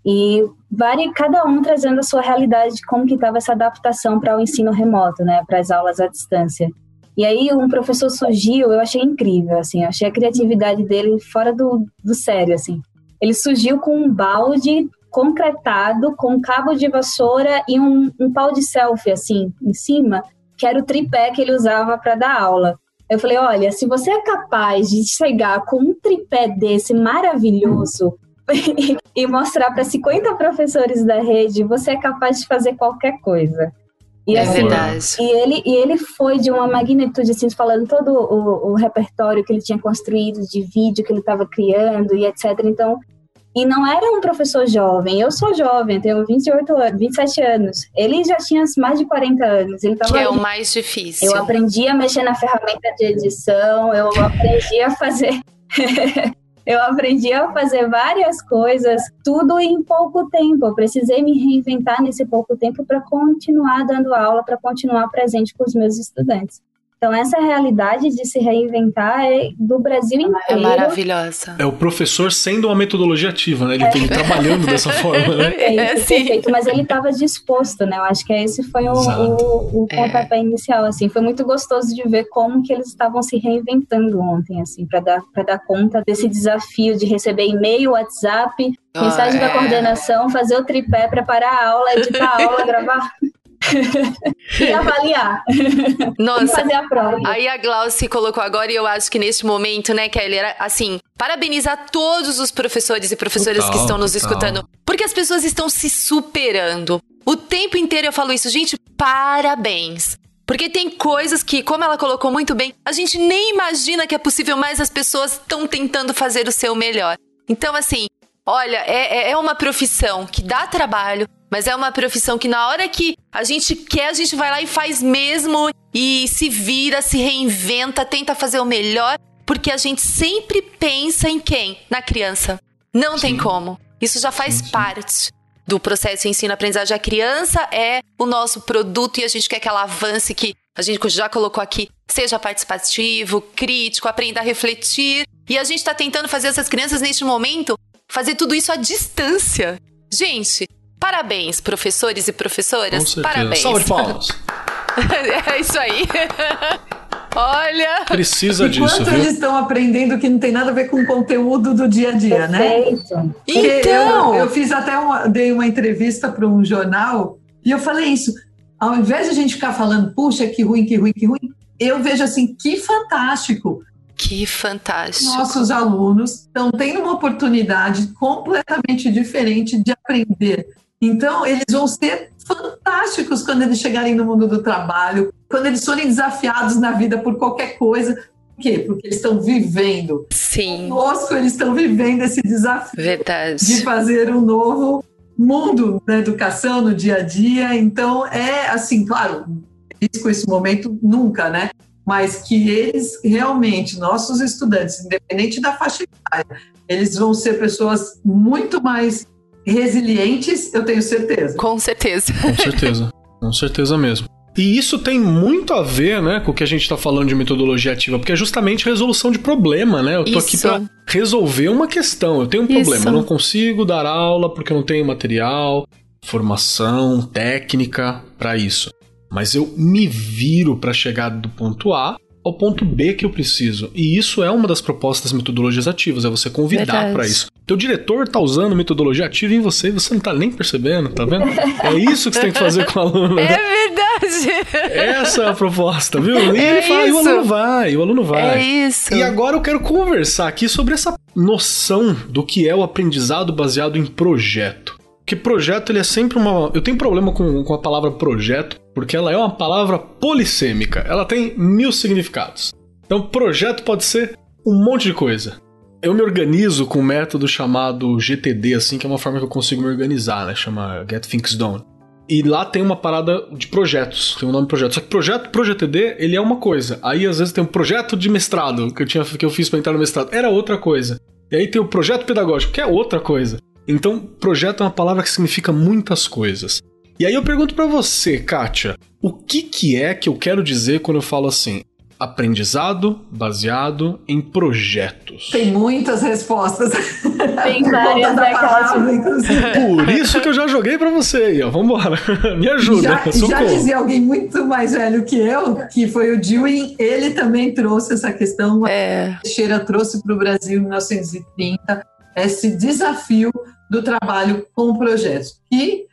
e várias, cada um trazendo a sua realidade de como que estava essa adaptação para o ensino remoto, né, para as aulas à distância. E aí um professor surgiu, eu achei incrível, assim, eu achei a criatividade dele fora do, do sério, assim. Ele surgiu com um balde concretado, com um cabo de vassoura e um, um pau de selfie, assim, em cima, que era o tripé que ele usava para dar aula. Eu falei, olha, se você é capaz de chegar com um tripé desse maravilhoso *laughs* e mostrar para 50 professores da rede, você é capaz de fazer qualquer coisa. E, é assim, verdade. E ele, e ele foi de uma magnitude, assim, falando todo o, o repertório que ele tinha construído de vídeo que ele estava criando e etc. Então, e não era um professor jovem. Eu sou jovem, tenho 28 anos, 27 anos. Ele já tinha mais de 40 anos. Ele tava que é o mais difícil. Eu aprendi a mexer na ferramenta de edição, eu aprendi a fazer *laughs* Eu aprendi a fazer várias coisas, tudo em pouco tempo. Eu precisei me reinventar nesse pouco tempo para continuar dando aula, para continuar presente com os meus estudantes. Então, essa realidade de se reinventar é do Brasil é inteiro. É maravilhosa. É o professor sendo uma metodologia ativa, né? Ele, é. trabalhando dessa *laughs* forma, né? É, é sim. Perfeito, mas ele estava disposto, né? Eu acho que esse foi o, o, o é. pontapé é. inicial, assim. Foi muito gostoso de ver como que eles estavam se reinventando ontem, assim, para dar, dar conta desse desafio de receber e-mail, WhatsApp, mensagem oh, da coordenação, fazer o tripé, preparar a aula, editar a aula, *laughs* gravar e avaliar. Nossa. e fazer a prova. Aí a Glauci colocou agora, e eu acho que neste momento, né, Kelly, era assim, parabenizar todos os professores e professoras total, que estão nos total. escutando. Porque as pessoas estão se superando. O tempo inteiro eu falo isso, gente, parabéns. Porque tem coisas que, como ela colocou muito bem, a gente nem imagina que é possível, mas as pessoas estão tentando fazer o seu melhor. Então, assim, olha, é, é, é uma profissão que dá trabalho, mas é uma profissão que na hora que a gente quer, a gente vai lá e faz mesmo e se vira, se reinventa, tenta fazer o melhor, porque a gente sempre pensa em quem? Na criança. Não sim. tem como. Isso já faz sim, parte do processo de ensino-aprendizagem. A criança é o nosso produto e a gente quer que ela avance, que a gente já colocou aqui, seja participativo, crítico, aprenda a refletir. E a gente está tentando fazer essas crianças, neste momento, fazer tudo isso à distância. Gente, Parabéns, professores e professoras. Parabéns. Salve de palmas. *laughs* é isso aí. Olha. Precisa Enquanto disso. Enquanto eles estão aprendendo que não tem nada a ver com o conteúdo do dia a dia, né? Perfeito. Então. Eu, eu, fiz até uma, dei uma entrevista para um jornal e eu falei isso. Ao invés de a gente ficar falando, puxa, que ruim, que ruim, que ruim, eu vejo assim, que fantástico. Que fantástico. Nossos alunos estão tendo uma oportunidade completamente diferente de aprender então, eles vão ser fantásticos quando eles chegarem no mundo do trabalho, quando eles forem desafiados na vida por qualquer coisa. Por quê? Porque eles estão vivendo. Sim. Conosco, eles estão vivendo esse desafio Verdade. de fazer um novo mundo na educação, no dia a dia. Então, é assim, claro, com esse momento nunca, né? Mas que eles realmente, nossos estudantes, independente da faixa etária, eles vão ser pessoas muito mais resilientes, eu tenho certeza. Com certeza. Com certeza. Com certeza mesmo. E isso tem muito a ver, né, com o que a gente está falando de metodologia ativa, porque é justamente resolução de problema, né? Eu tô isso. aqui para resolver uma questão. Eu tenho um problema, isso. eu não consigo dar aula porque eu não tenho material, formação, técnica para isso. Mas eu me viro para chegar do ponto A ao ponto B que eu preciso. E isso é uma das propostas das metodologias ativas, é você convidar para isso. Teu diretor tá usando metodologia ativa em você e você não tá nem percebendo, tá vendo? *laughs* É isso que você tem que fazer com o aluno. É verdade. Essa é a proposta, viu? E é ele fala, e o aluno vai, o aluno vai. É isso. E agora eu quero conversar aqui sobre essa noção do que é o aprendizado baseado em projeto. Porque projeto ele é sempre uma. Eu tenho problema com, com a palavra projeto, porque ela é uma palavra polissêmica. Ela tem mil significados. Então, projeto pode ser um monte de coisa. Eu me organizo com um método chamado GTD, assim, que é uma forma que eu consigo me organizar, né? Chama Get Things Done. E lá tem uma parada de projetos, tem um nome de projeto. Só que projeto pro GTD, ele é uma coisa. Aí às vezes tem um projeto de mestrado que eu, tinha, que eu fiz para entrar no mestrado, era outra coisa. E aí tem o projeto pedagógico, que é outra coisa. Então, projeto é uma palavra que significa muitas coisas. E aí eu pergunto para você, Kátia, o que que é que eu quero dizer quando eu falo assim? Aprendizado baseado em projetos. Tem muitas respostas. Tem várias, né, Por isso que eu já joguei para você aí, ó. Vambora. *laughs* Me ajuda. Já, já, dizia alguém muito mais velho que eu, que foi o Dewey, ele também trouxe essa questão. É. Teixeira trouxe para o Brasil em 1930 esse desafio do trabalho com projetos, que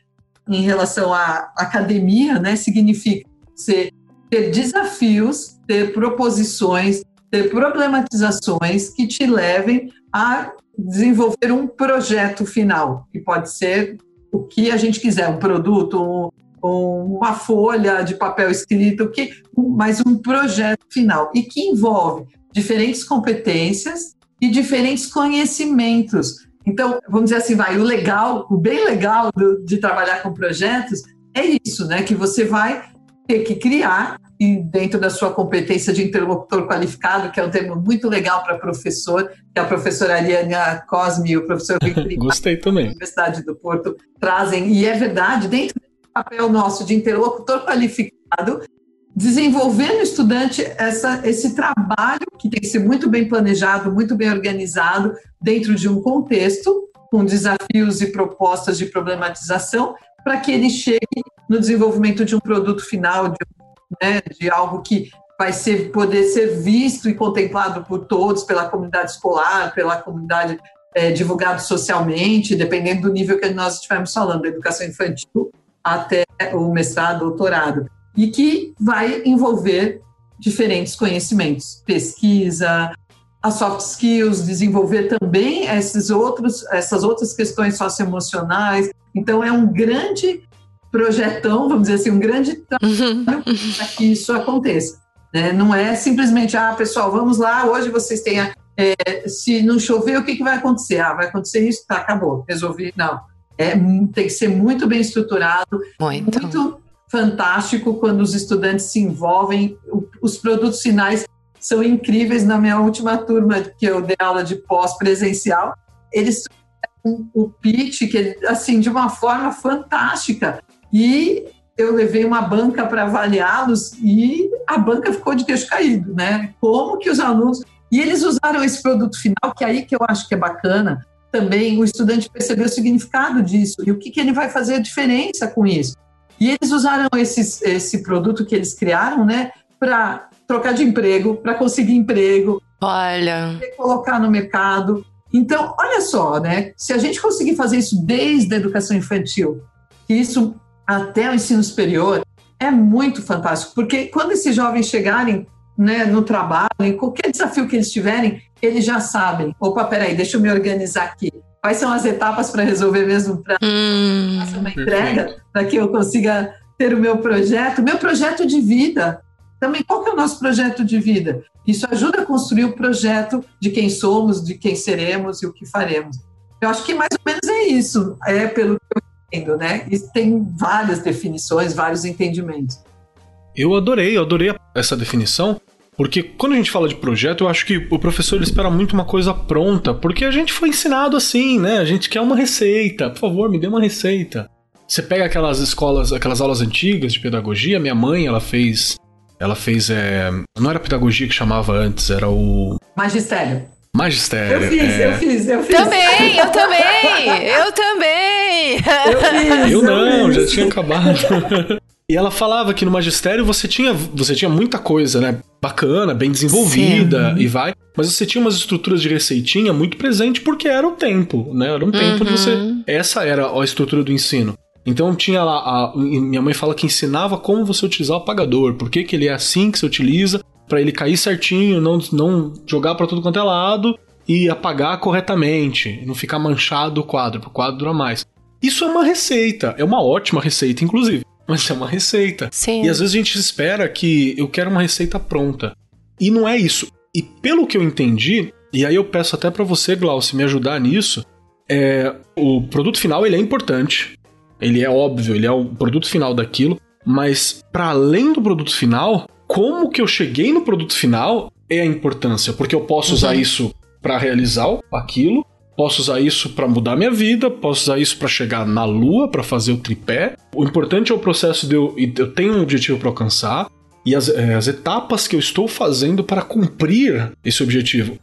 em relação à academia, né, significa ser, ter desafios, ter proposições, ter problematizações que te levem a desenvolver um projeto final, que pode ser o que a gente quiser, um produto, um, uma folha de papel escrito, que, mas um projeto final, e que envolve diferentes competências e diferentes conhecimentos. Então, vamos dizer assim, vai, o legal, o bem legal do, de trabalhar com projetos é isso, né? Que você vai ter que criar e dentro da sua competência de interlocutor qualificado, que é um termo muito legal para professor, que a professora Ariana Cosme e o professor *laughs* Victor Gostei também. da Universidade do Porto trazem, e é verdade, dentro do papel nosso de interlocutor qualificado, desenvolver no estudante essa, esse trabalho que tem que ser muito bem planejado, muito bem organizado, dentro de um contexto, com desafios e propostas de problematização, para que ele chegue no desenvolvimento de um produto final, de, né, de algo que vai ser, poder ser visto e contemplado por todos, pela comunidade escolar, pela comunidade é, divulgado socialmente, dependendo do nível que nós estivermos falando, da educação infantil até o mestrado, doutorado e que vai envolver diferentes conhecimentos, pesquisa, as soft skills, desenvolver também esses outros, essas outras questões socioemocionais. Então, é um grande projetão, vamos dizer assim, um grande *laughs* trabalho para que isso aconteça. Né? Não é simplesmente, ah, pessoal, vamos lá, hoje vocês têm. A, é, se não chover, o que, que vai acontecer? Ah, vai acontecer isso, tá, acabou, resolvi. Não. É, tem que ser muito bem estruturado, muito, muito fantástico quando os estudantes se envolvem. Os produtos finais são incríveis. Na minha última turma, que eu dei aula de pós-presencial, eles o pitch que assim de uma forma fantástica e eu levei uma banca para avaliá-los e a banca ficou de queixo caído, né? Como que os alunos e eles usaram esse produto final que é aí que eu acho que é bacana também o estudante percebeu o significado disso e o que, que ele vai fazer a diferença com isso. E eles usaram esses, esse produto que eles criaram, né, para trocar de emprego, para conseguir emprego, olha, colocar no mercado. Então, olha só, né? Se a gente conseguir fazer isso desde a educação infantil, isso até o ensino superior, é muito fantástico, porque quando esses jovens chegarem né, no trabalho, em qualquer desafio que eles tiverem, eles já sabem. Opa, peraí, deixa eu me organizar aqui quais são as etapas para resolver mesmo para hum, uma entrega, para que eu consiga ter o meu projeto, meu projeto de vida. Também, qual que é o nosso projeto de vida? Isso ajuda a construir o projeto de quem somos, de quem seremos e o que faremos. Eu acho que mais ou menos é isso, é pelo que eu entendo, né? E tem várias definições, vários entendimentos. Eu adorei, eu adorei essa definição, porque quando a gente fala de projeto, eu acho que o professor espera muito uma coisa pronta, porque a gente foi ensinado assim, né? A gente quer uma receita. Por favor, me dê uma receita. Você pega aquelas escolas, aquelas aulas antigas de pedagogia, minha mãe, ela fez. Ela fez. É, não era pedagogia que chamava antes, era o. Magistério. Magistério. Eu fiz, é... eu fiz, eu fiz. Também, eu também, *laughs* eu também. Eu fiz. Eu não, já tinha acabado. *laughs* E ela falava que no magistério você tinha, você tinha muita coisa, né? Bacana, bem desenvolvida Sim. e vai. Mas você tinha umas estruturas de receitinha muito presente porque era o tempo, né? Era um tempo uhum. de você. Essa era a estrutura do ensino. Então tinha lá. A, minha mãe fala que ensinava como você utilizar o apagador, por que, que ele é assim que você utiliza, para ele cair certinho, não, não jogar para tudo quanto é lado. e apagar corretamente, não ficar manchado o quadro, para o quadro durar mais. Isso é uma receita, é uma ótima receita, inclusive, *laughs* mas é uma receita. Sim. E às vezes a gente espera que eu quero uma receita pronta. E não é isso. E pelo que eu entendi, e aí eu peço até para você, Glaucio, me ajudar nisso, é, o produto final ele é importante. Ele é óbvio, ele é o produto final daquilo, mas para além do produto final, como que eu cheguei no produto final é a importância, porque eu posso usar uhum. isso para realizar aquilo, posso usar isso para mudar minha vida, posso usar isso para chegar na lua, para fazer o tripé. O importante é o processo de eu, eu tenho um objetivo para alcançar e as, é, as etapas que eu estou fazendo para cumprir esse objetivo.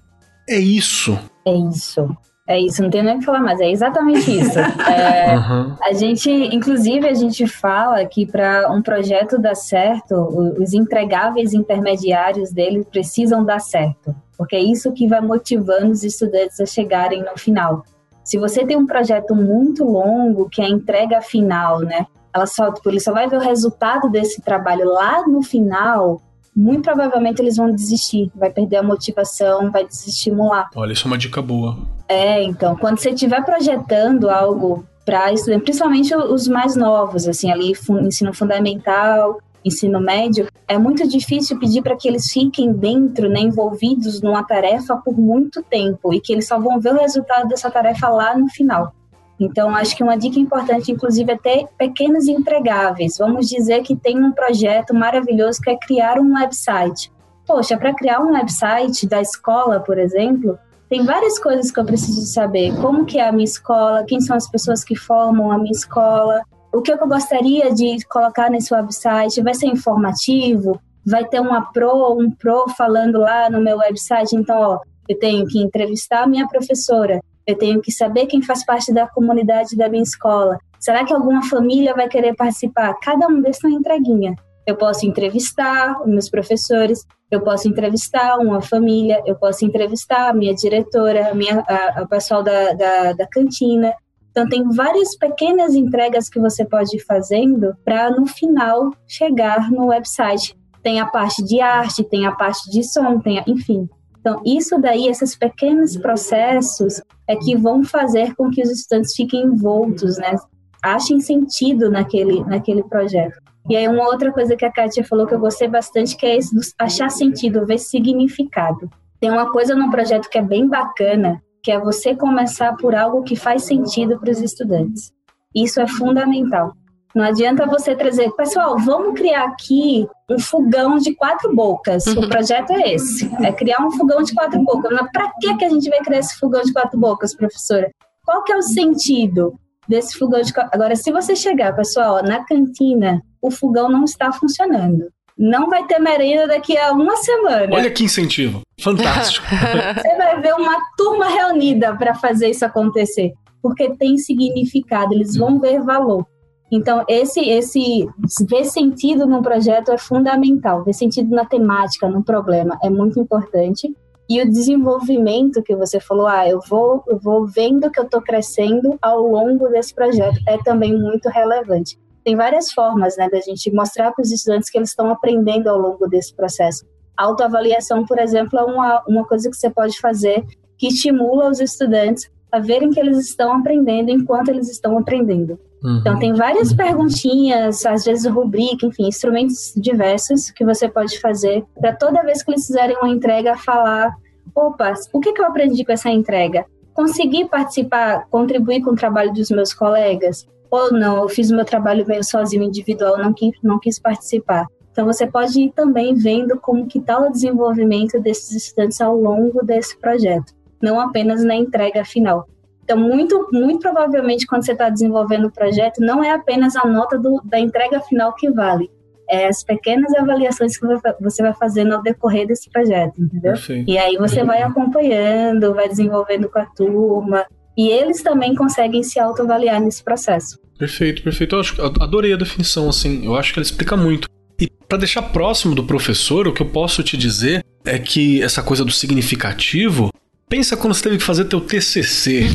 É isso. É isso. É isso, não tem nem o que falar mais, é exatamente isso. *laughs* É, uhum. A gente, inclusive, a gente fala que para um projeto dar certo, os entregáveis intermediários dele precisam dar certo, porque é isso que vai motivando os estudantes a chegarem no final. Se você tem um projeto muito longo, que é a entrega final, né? Ela só, ele só vai ver o resultado desse trabalho lá no final, muito provavelmente eles vão desistir, vai perder a motivação, vai desestimular. Olha, isso é uma dica boa. É, então, quando você estiver projetando algo para estudar, principalmente os mais novos, assim, ali, ensino fundamental, ensino médio, é muito difícil pedir para que eles fiquem dentro, né, envolvidos numa tarefa por muito tempo e que eles só vão ver o resultado dessa tarefa lá no final. Então, acho que uma dica importante, inclusive, é ter pequenos entregáveis. Vamos dizer que tem um projeto maravilhoso que é criar um website. Poxa, para criar um website da escola, por exemplo, tem várias coisas que eu preciso saber. Como que é a minha escola, quem são as pessoas que formam a minha escola, o que eu gostaria de colocar nesse website, vai ser informativo, vai ter uma pro, um pro falando lá no meu website, então, ó, eu tenho que entrevistar a minha professora, eu tenho que saber quem faz parte da comunidade da minha escola. Será que alguma família vai querer participar? Cada um desses é entreguinha. Eu posso entrevistar os meus professores, eu posso entrevistar uma família, eu posso entrevistar a minha diretora, a minha, a, a pessoal da, da, da cantina. Então, tem várias pequenas entregas que você pode ir fazendo para, no final, chegar no website. Tem a parte de arte, tem a parte de som, tem a, enfim. Então, isso daí, esses pequenos processos, é que vão fazer com que os estudantes fiquem envoltos, né? Achem sentido naquele, naquele projeto. E aí uma outra coisa que a Kátia falou que eu gostei bastante, que é esse achar sentido, ver significado. Tem uma coisa no projeto que é bem bacana, que é você começar por algo que faz sentido para os estudantes. Isso é fundamental. Não adianta você trazer, pessoal, vamos criar aqui um fogão de quatro bocas. Uhum. O projeto é esse, é criar um fogão de quatro bocas. Mas para que que a gente vai criar esse fogão de quatro bocas, professora? Qual que é o sentido desse fogão de quatro? Agora, se você chegar, pessoal, na cantina o fogão não está funcionando. Não vai ter merenda daqui a uma semana. Olha que incentivo. Fantástico. *laughs* *laughs* Você vai ver uma turma reunida para fazer isso acontecer. Porque tem significado, eles vão ver valor. Então, esse, esse ver sentido no projeto é fundamental, ver sentido na temática, no problema, é muito importante. E o desenvolvimento que você falou, ah, eu vou, eu vou vendo que eu estou crescendo ao longo desse projeto, é também muito relevante tem várias formas né, da gente mostrar para os estudantes que eles estão aprendendo ao longo desse processo. Autoavaliação, por exemplo, é uma, uma coisa que você pode fazer que estimula os estudantes a verem que eles estão aprendendo enquanto eles estão aprendendo. Uhum. Então, tem várias perguntinhas, às vezes rubrica, enfim, instrumentos diversos que você pode fazer para toda vez que eles fizerem uma entrega, falar: opa, o que, que eu aprendi com essa entrega? Consegui participar, contribuir com o trabalho dos meus colegas? ou não, eu fiz o meu trabalho meio sozinho, individual, não quis, não quis participar. Então você pode ir também vendo como que está o desenvolvimento desses estudantes ao longo desse projeto, não apenas na entrega final. Então, muito, muito provavelmente, quando você está desenvolvendo o projeto, não é apenas a nota do, da entrega final que vale, é as pequenas avaliações que você vai fazendo ao decorrer desse projeto, entendeu? E aí você vai acompanhando, vai desenvolvendo com a turma, e eles também conseguem se autoavaliar nesse processo. Perfeito, perfeito. Eu acho, adorei a definição, assim. Eu acho que ela explica muito. E para deixar próximo do professor, o que eu posso te dizer é que essa coisa do significativo Pensa quando você teve que fazer teu TCC,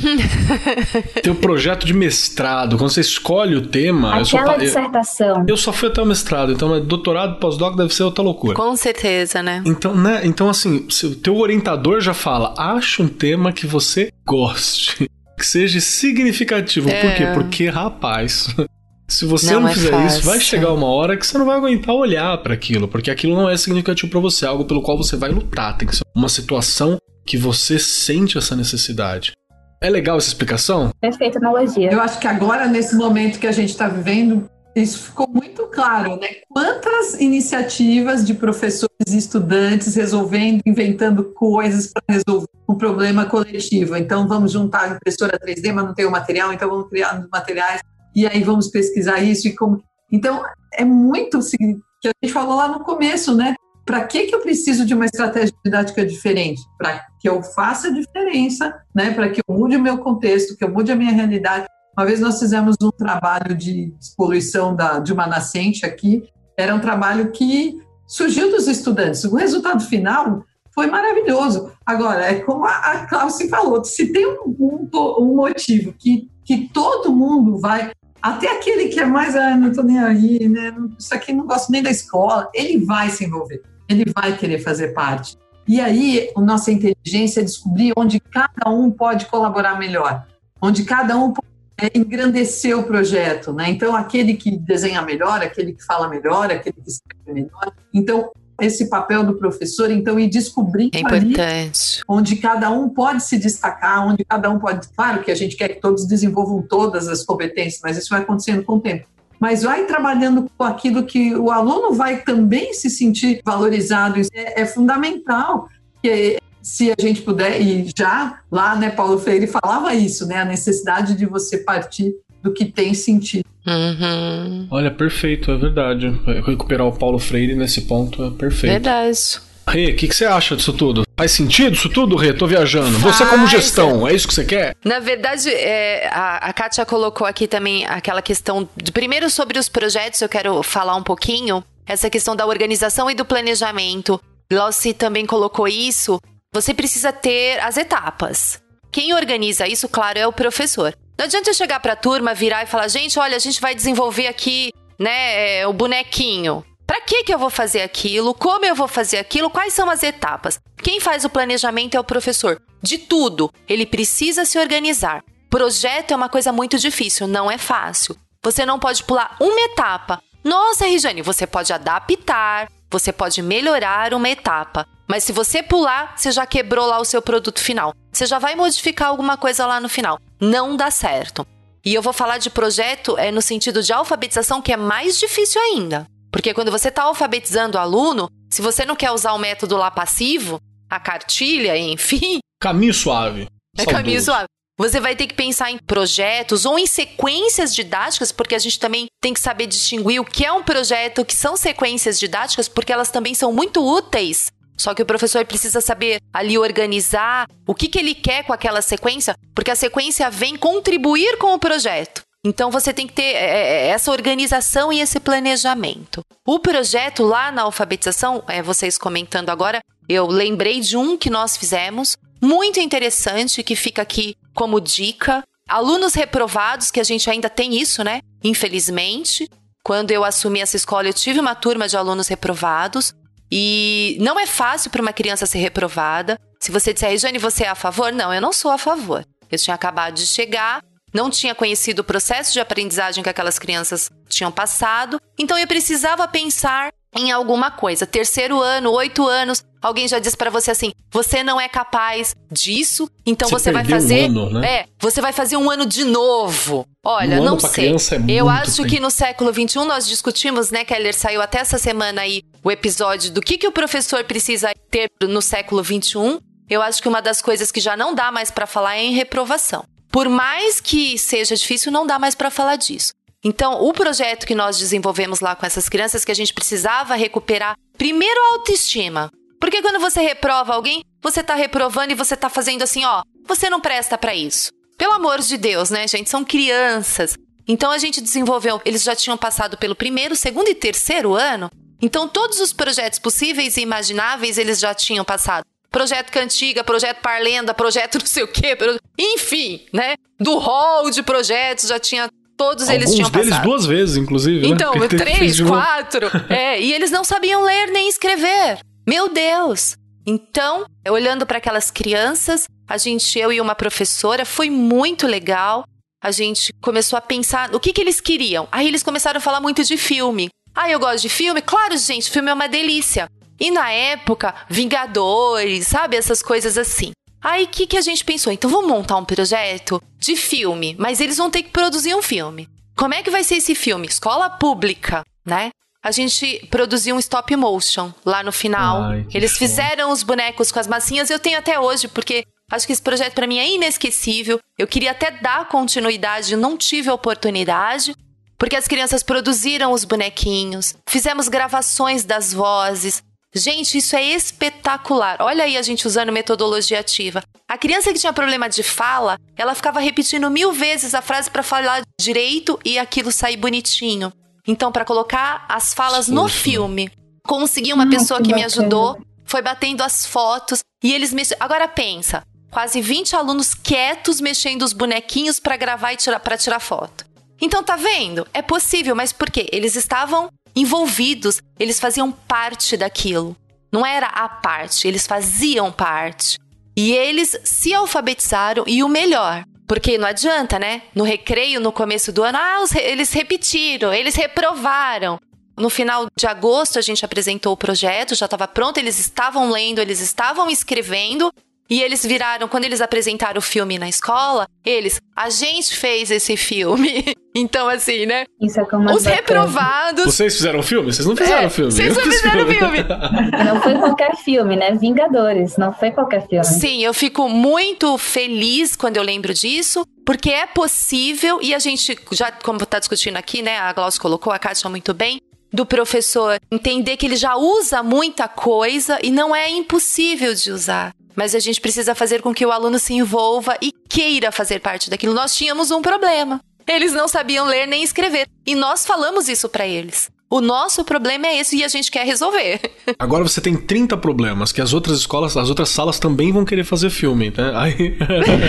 *laughs* teu projeto de mestrado, quando você escolhe o tema. Aquela eu dissertação. Eu, eu, só fui até o mestrado, então doutorado, pós-doc deve ser outra loucura. Com certeza, né? Então, né? Então assim, o teu orientador já fala, acha um tema que você goste, *laughs* que seja significativo. É. Por quê? Porque, rapaz, *laughs* se você não, não é fizer fácil. isso, vai chegar uma hora que você não vai aguentar olhar para aquilo, porque aquilo não é significativo para você, é algo pelo qual você vai lutar. Tem que ser uma situação que você sente essa necessidade. É legal essa explicação? Perfeita analogia. Eu acho que agora, nesse momento que a gente está vivendo, isso ficou muito claro, né? Quantas iniciativas de professores e estudantes resolvendo, inventando coisas para resolver um problema coletivo. Então, vamos juntar a impressora 3D, mas não tem o material, então vamos criar os materiais e aí vamos pesquisar isso e como. Então, é muito que a gente falou lá no começo, né? Para que, que eu preciso de uma estratégia didática diferente? Para que eu faça diferença, né? para que eu mude o meu contexto, que eu mude a minha realidade. Uma vez nós fizemos um trabalho de poluição da, de uma nascente aqui, era um trabalho que surgiu dos estudantes. O resultado final foi maravilhoso. Agora, é como a, a Cláudia falou, se tem um, um, um, motivo que, que todo mundo vai, até aquele que é mais, ah, não estou nem aí, né? isso aqui não gosto nem da escola, ele vai se envolver ele vai querer fazer parte. E aí, a nossa inteligência é descobrir onde cada um pode colaborar melhor, onde cada um pode engrandecer o projeto, né? Então, aquele que desenha melhor, aquele que fala melhor, aquele que escreve melhor. Então, esse papel do professor, então, ir descobrindo é importante. onde cada um pode se destacar, onde cada um pode. Claro que a gente quer que todos desenvolvam todas as competências, mas isso vai acontecendo com o tempo mas vai trabalhando com aquilo que o aluno vai também se sentir valorizado. É, é fundamental. Que se a gente puder, e já lá, né, Paulo Freire falava isso, né, a necessidade de você partir do que tem sentido. Uhum. Olha, perfeito, é verdade. Recuperar o Paulo Freire nesse ponto é perfeito. Verdade. Rê, o que, que, você acha disso tudo? Faz sentido isso tudo, Rê? Tô viajando. Faz. Você como gestão, é isso que você quer? Na verdade, é, a, a Kátia colocou aqui também aquela questão, de, primeiro sobre os projetos, eu quero falar um pouquinho, essa questão da organização e do planejamento. Lossi também colocou isso. Você precisa ter as etapas. Quem organiza isso, claro, é o professor. Não adianta eu chegar para a turma, virar e falar: gente, olha, a gente vai desenvolver aqui né, é, o bonequinho. Para que, que eu vou fazer aquilo? Como eu vou fazer aquilo? Quais são as etapas? Quem faz o planejamento é o professor. De tudo, ele precisa se organizar. Projeto é uma coisa muito difícil, não é fácil. Você não pode pular uma etapa. Nossa, Regiane, você pode adaptar, você pode melhorar uma etapa. Mas se você pular, você já quebrou lá o seu produto final. Você já vai modificar alguma coisa lá no final. Não dá certo. E eu vou falar de projeto é no sentido de alfabetização, que é mais difícil ainda. Porque quando você está alfabetizando o aluno, se você não quer usar o método lá passivo, a cartilha, enfim. *laughs* Caminho suave. É Saudoso. caminho suave. Você vai ter que pensar em projetos ou em sequências didáticas, porque a gente também tem que saber distinguir o que é um projeto, o que são sequências didáticas, porque elas também são muito úteis. Só que o professor precisa saber ali organizar o que, que ele quer com aquela sequência, porque a sequência vem contribuir com o projeto. Então você tem que ter é, é, essa organização e esse planejamento. O projeto lá na alfabetização, é, vocês comentando agora, eu lembrei de um que nós fizemos, muito interessante, que fica aqui como dica. Alunos reprovados, que a gente ainda tem isso, né? Infelizmente. Quando eu assumi essa escola, eu tive uma turma de alunos reprovados. E não é fácil para uma criança ser reprovada. Se você disser, Jane, você é a favor? Não, eu não sou a favor. Eu tinha acabado de chegar, não tinha conhecido o processo de aprendizagem que aquelas crianças tinham passado, então eu precisava pensar em alguma coisa. Terceiro ano, oito anos, alguém já disse para você assim: você não é capaz disso, então você, você vai fazer. Um ano, né? É, você vai fazer um ano de novo. Olha, um não sei. É eu acho tempo. que no século XXI nós discutimos, né, Keller? Saiu até essa semana aí o episódio do que, que o professor precisa ter no século XXI. Eu acho que uma das coisas que já não dá mais para falar é em reprovação. Por mais que seja difícil, não dá mais para falar disso. Então, o projeto que nós desenvolvemos lá com essas crianças, que a gente precisava recuperar, primeiro a autoestima. Porque quando você reprova alguém, você está reprovando e você está fazendo assim, ó, você não presta para isso. Pelo amor de Deus, né, gente? São crianças. Então a gente desenvolveu, eles já tinham passado pelo primeiro, segundo e terceiro ano. Então todos os projetos possíveis e imagináveis eles já tinham passado. Projeto Cantiga, projeto Parlenda, projeto *laughs* não sei o quê, enfim, né? Do hall de projetos já tinha todos Alguns eles tinham deles passado. duas vezes, inclusive. Então, né? três, quatro. é, e eles não sabiam ler nem escrever. Meu Deus! Então, olhando para aquelas crianças, a gente, eu e uma professora, foi muito legal. A gente começou a pensar o que, que eles queriam. Aí eles começaram a falar muito de filme. Ah, eu gosto de filme? Claro, gente, filme é uma delícia. E na época, Vingadores, sabe? Essas coisas assim. Aí o que, que a gente pensou? Então vamos montar um projeto de filme, mas eles vão ter que produzir um filme. Como é que vai ser esse filme? Escola pública, né? A gente produziu um stop motion lá no final. Ai, eles fizeram os bonecos com as massinhas, eu tenho até hoje, porque acho que esse projeto para mim é inesquecível. Eu queria até dar continuidade, não tive a oportunidade, porque as crianças produziram os bonequinhos, fizemos gravações das vozes, Gente, isso é espetacular. Olha aí a gente usando metodologia ativa. A criança que tinha problema de fala, ela ficava repetindo mil vezes a frase para falar direito e aquilo sair bonitinho. Então, para colocar as falas no Poxa. filme, consegui uma pessoa que que me ajudou, foi batendo as fotos e eles mex... Agora pensa, quase 20 alunos quietos mexendo os bonequinhos para gravar e tirar para tirar foto. Então tá vendo? É possível, mas por quê? Eles estavam envolvidos, eles faziam parte daquilo. Não era a parte, eles faziam parte. E eles se alfabetizaram e o melhor, porque não adianta, né? No recreio, no começo do ano, ah, eles repetiram, eles reprovaram. No final de agosto, a gente apresentou o projeto, já estava pronto, eles estavam lendo, eles estavam escrevendo. E eles viraram, quando eles apresentaram o filme na escola, eles, a gente fez esse filme. *laughs* então, assim, né? Isso é como Os reprovados. Vocês fizeram o filme? Vocês não fizeram É, filme. vocês não fiz fizeram o filme. *laughs* Não foi qualquer filme, né? Vingadores, não foi qualquer filme. Sim, eu fico muito feliz quando eu lembro disso, porque é possível, e a gente já, como está discutindo aqui, né? A Glaucia colocou, a Kátia muito bem, do professor entender que ele já usa muita coisa e não é impossível de usar. Mas a gente precisa fazer com que o aluno se envolva e queira fazer parte daquilo. Nós tínhamos um problema. Eles não sabiam ler nem escrever. E nós falamos isso para eles. O nosso problema é esse e a gente quer resolver. *laughs* Agora você tem 30 problemas, que as outras escolas, as outras salas também vão querer fazer filme, né? Aí.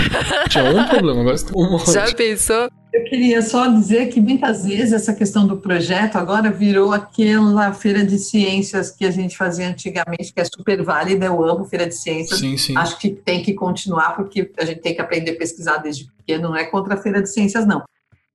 *laughs* Tinha um problema, agora você tem um monte. Já pensou? Eu queria só dizer que muitas vezes essa questão do projeto agora virou aquela feira de ciências que a gente fazia antigamente, que é super válida, eu amo feira de ciências. Sim, sim. Acho que tem que continuar, porque a gente tem que aprender a pesquisar desde pequeno, não é contra a feira de ciências, não.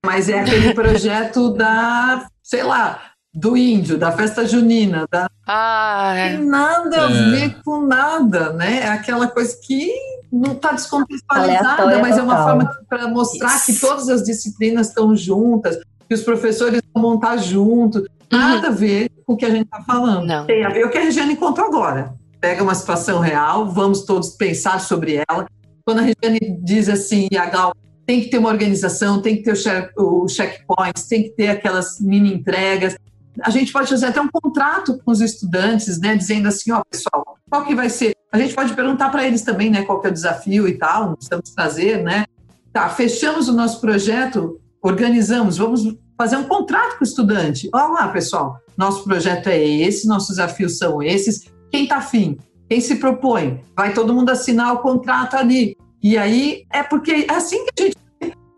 Mas é aquele projeto da, sei lá, do índio, da festa junina, da Ah, tem nada a É. ver com nada, né? É aquela coisa que não está descontextualizada, mas é uma total. forma para mostrar Isso. que todas as disciplinas estão juntas, que os professores vão montar junto. Nada a ver com o que a gente está falando. Não. Tem a ver o que a Regiane contou agora. Pega uma situação real, vamos todos pensar sobre ela. Quando a Regiane diz assim, e a Gal, tem que ter uma organização, tem que ter o check- o checkpoints, tem que ter aquelas mini entregas. A gente pode fazer até um contrato com os estudantes, né, dizendo assim, ó, pessoal, qual que vai ser? A gente pode perguntar para eles também, né, qual que é o desafio e tal, precisamos trazer, né? Tá, fechamos o nosso projeto, organizamos, vamos fazer um contrato com o estudante. Olha lá, pessoal, nosso projeto é esse, nossos desafios são esses. Quem está afim? Quem se propõe? Vai todo mundo assinar o contrato ali. E aí é porque é assim que a gente.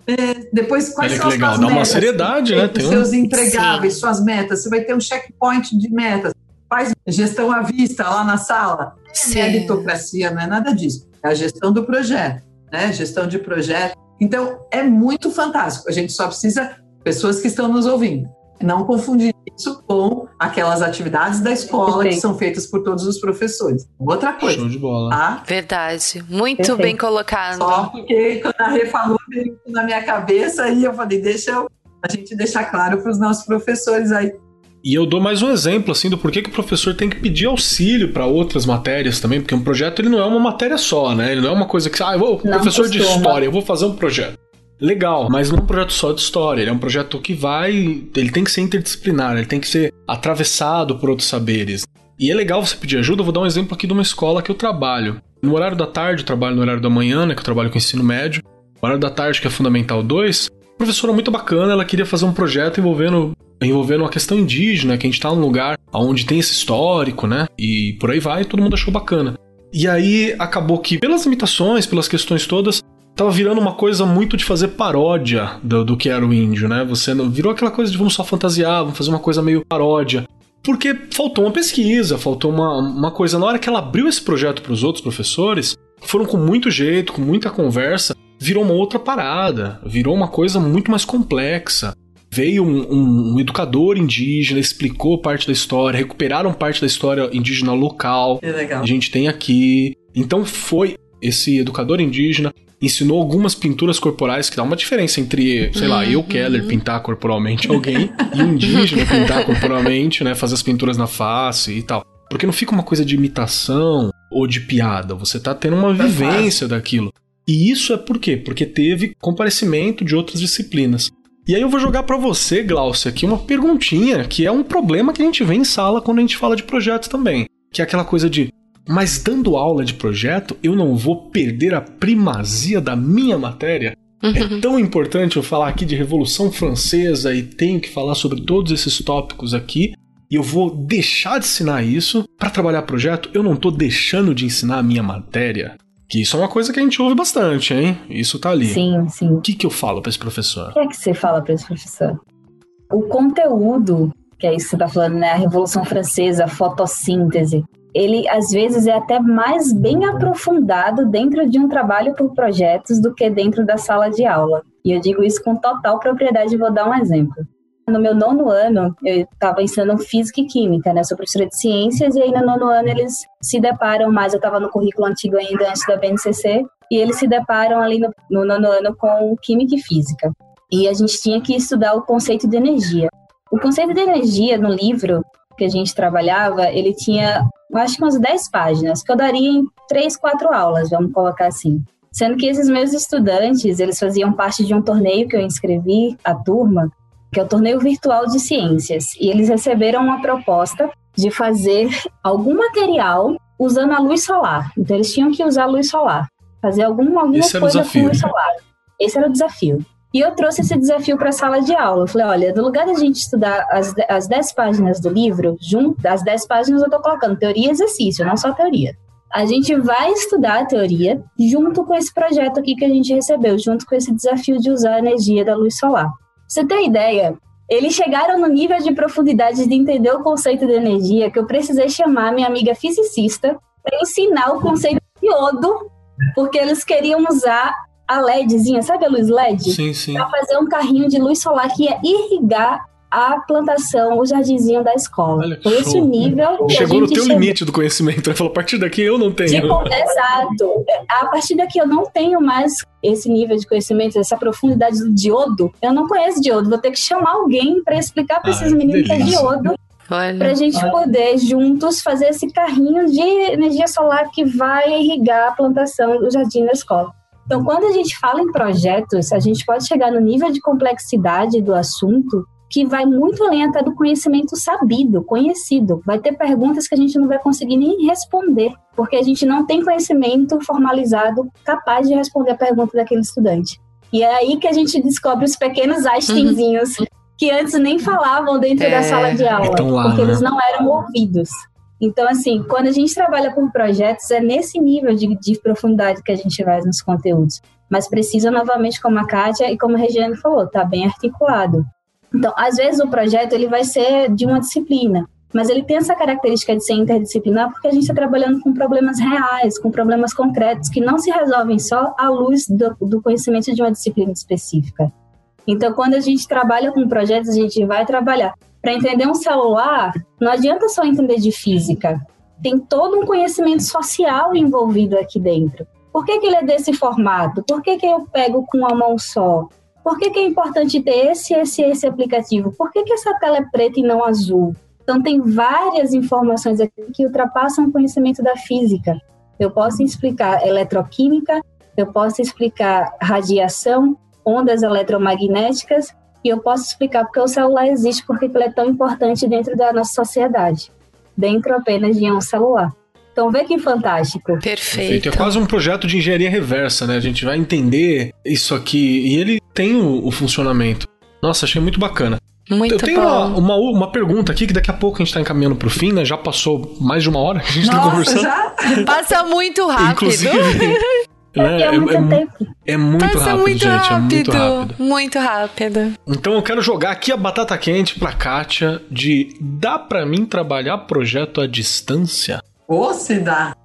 É, depois, quais Olha que são as legal, suas dá uma metas? seriedade, né? Os Tem um- seus entregáveis, Sim. suas metas. Você vai ter um checkpoint de metas. Faz gestão à vista lá na sala. É Sim. meritocracia, não é nada disso. É a gestão do projeto, né? Gestão de projeto. Então, é muito fantástico. A gente só precisa pessoas que estão nos ouvindo. Não confundir isso com aquelas atividades da escola que Perfeito. são feitas por todos os professores. Outra coisa, Show de bola. tá? Verdade. Muito Perfeito. bem colocado. Só porque quando a Rê falou veio na minha cabeça e eu falei, deixa eu, a gente deixar claro para os nossos professores aí. E eu dou mais um exemplo assim do porquê que o professor tem que pedir auxílio para outras matérias também, porque um projeto ele não é uma matéria só, né? Ele não é uma coisa que, ah, eu vou Não professor de costuma. história, eu vou fazer um projeto. Legal, mas não é um projeto só de história, ele é um projeto que vai, ele tem que ser interdisciplinar, ele tem que ser atravessado por outros saberes. E é legal você pedir ajuda, eu vou dar um exemplo aqui de uma escola que eu trabalho. No horário da tarde, eu trabalho no horário da manhã, né, que eu trabalho com ensino médio. No horário da tarde, que é Fundamental 2, a professora muito bacana, ela queria fazer um projeto envolvendo envolvendo uma questão indígena, que a gente tá num lugar onde tem esse histórico, né? E por aí vai, todo mundo achou bacana. E aí acabou que, pelas limitações, pelas questões todas, tava virando uma coisa muito de fazer paródia do, do que era o índio, né? Você não, virou aquela coisa de vamos só fantasiar, vamos fazer uma coisa meio paródia. Porque faltou uma pesquisa, faltou uma, uma coisa. Na hora que ela abriu esse projeto para os outros professores, foram com muito jeito, com muita conversa, virou uma outra parada, virou uma coisa muito mais complexa. Veio um, um, um, educador indígena, explicou parte da história, recuperaram parte da história indígena local. Que legal. A gente tem aqui. Então foi esse educador indígena, ensinou algumas pinturas corporais que dá uma diferença entre, sei lá, eu, Keller, pintar corporalmente alguém e um indígena pintar corporalmente, né? Fazer as pinturas na face e tal. Porque não fica uma coisa de imitação ou de piada. Você tá tendo uma vivência daquilo. E isso é por quê? Porque teve comparecimento de outras disciplinas. E aí eu vou jogar para você, Glaucia, aqui uma perguntinha, que é um problema que a gente vê em sala quando a gente fala de projetos também. Que é aquela coisa de, mas dando aula de projeto, eu não vou perder a primazia da minha matéria? É tão importante eu falar aqui de Revolução Francesa e tenho que falar sobre todos esses tópicos aqui, e eu vou deixar de ensinar isso para trabalhar projeto? Eu não tô deixando de ensinar a minha matéria? Que isso é uma coisa que a gente ouve bastante, hein? Isso tá ali. Sim, sim. O que, que eu falo para esse professor? O que é que você fala para esse professor? O conteúdo, que é isso que você tá falando, né? A Revolução Francesa, a fotossíntese, ele às vezes é até mais bem aprofundado dentro de um trabalho por projetos do que dentro da sala de aula. E eu digo isso com total propriedade, vou dar um exemplo no meu nono ano, eu estava ensinando física e química, né? Sou professora de ciências, e aí no nono ano eles se deparam mais. Eu estava no currículo antigo ainda, antes da BNCC, e eles se deparam ali no, no nono ano com química e física. E a gente tinha que estudar o conceito de energia. O conceito de energia no livro que a gente trabalhava, ele tinha, acho que umas 10 páginas, que eu daria em 3, 4 aulas, vamos colocar assim. Sendo que esses meus estudantes, eles faziam parte de um torneio que eu inscrevi, a turma, que é o Torneio Virtual de Ciências, e eles receberam uma proposta de fazer algum material usando a luz solar. Então eles tinham que usar a luz solar, fazer algum, alguma esse coisa com luz solar. Esse era o desafio. E eu trouxe esse desafio para a sala de aula. Eu falei, olha, no lugar da gente estudar as, as 10 páginas do livro, junto, das 10 páginas eu estou colocando teoria e exercício, não só teoria. A gente vai estudar a teoria junto com esse projeto aqui que a gente recebeu, junto com esse desafio de usar a energia da luz solar você tem ideia? Eles chegaram no nível de profundidade de entender o conceito de energia que eu precisei chamar minha amiga fisicista para ensinar o conceito de iodo, porque eles queriam usar a LEDzinha, sabe a luz LED? Sim, sim. Para fazer um carrinho de luz solar que ia irrigar a plantação, o jardinzinho da escola. Olha, Foi esse o nível. Chegou no teu chegou. limite do conhecimento. Ele falou: a partir daqui eu não tenho. Tipo, exato. A partir daqui eu não tenho mais esse nível de conhecimento, essa profundidade do diodo. Eu não conheço diodo. Vou ter que chamar alguém para explicar para esses meninos que é diodo. Para a gente olha. poder juntos fazer esse carrinho de energia solar que vai irrigar a plantação do jardim da escola. Então, quando a gente fala em projetos, a gente pode chegar no nível de complexidade do assunto que vai muito além até do conhecimento sabido, conhecido. Vai ter perguntas que a gente não vai conseguir nem responder, porque a gente não tem conhecimento formalizado capaz de responder a pergunta daquele estudante. E é aí que a gente descobre os pequenos Einsteinzinhos uhum. que antes nem falavam dentro é, da sala de aula, lá, porque né? eles não eram ouvidos. Então, assim, quando a gente trabalha com projetos, é nesse nível de, de profundidade que a gente vai nos conteúdos. Mas precisa, novamente, como a Kátia e como a Regiane falou, tá bem articulado. Então, às vezes o projeto ele vai ser de uma disciplina, mas ele tem essa característica de ser interdisciplinar porque a gente está trabalhando com problemas reais, com problemas concretos que não se resolvem só à luz do, do conhecimento de uma disciplina específica. Então, quando a gente trabalha com projetos, a gente vai trabalhar. Para entender um celular, não adianta só entender de física. Tem todo um conhecimento social envolvido aqui dentro. Por que, que ele é desse formato? Por que, que eu pego com uma mão só? Por que, que é importante ter esse, esse, esse aplicativo? Por que, que essa tela é preta e não azul? Então, tem várias informações aqui que ultrapassam o conhecimento da física. Eu posso explicar eletroquímica, eu posso explicar radiação, ondas eletromagnéticas, e eu posso explicar porque o celular existe, porque ele é tão importante dentro da nossa sociedade, dentro apenas de um celular. Então vê que fantástico. Perfeito. É quase um projeto de engenharia reversa, né? A gente vai entender isso aqui e ele tem o, o funcionamento. Nossa, achei muito bacana. Muito Eu tenho uma, uma, uma pergunta aqui que daqui a pouco a gente tá encaminhando pro fim, né? Já passou mais de uma hora que a gente tá Nossa, conversando. já? Passa muito rápido. Inclusive. É, né, é muito tempo. é muito Passa rápido, muito gente. rápido. É muito rápido. Muito rápido. Então eu quero jogar aqui a batata quente pra Kátia de dá pra mim trabalhar projeto à distância? Ou se dá.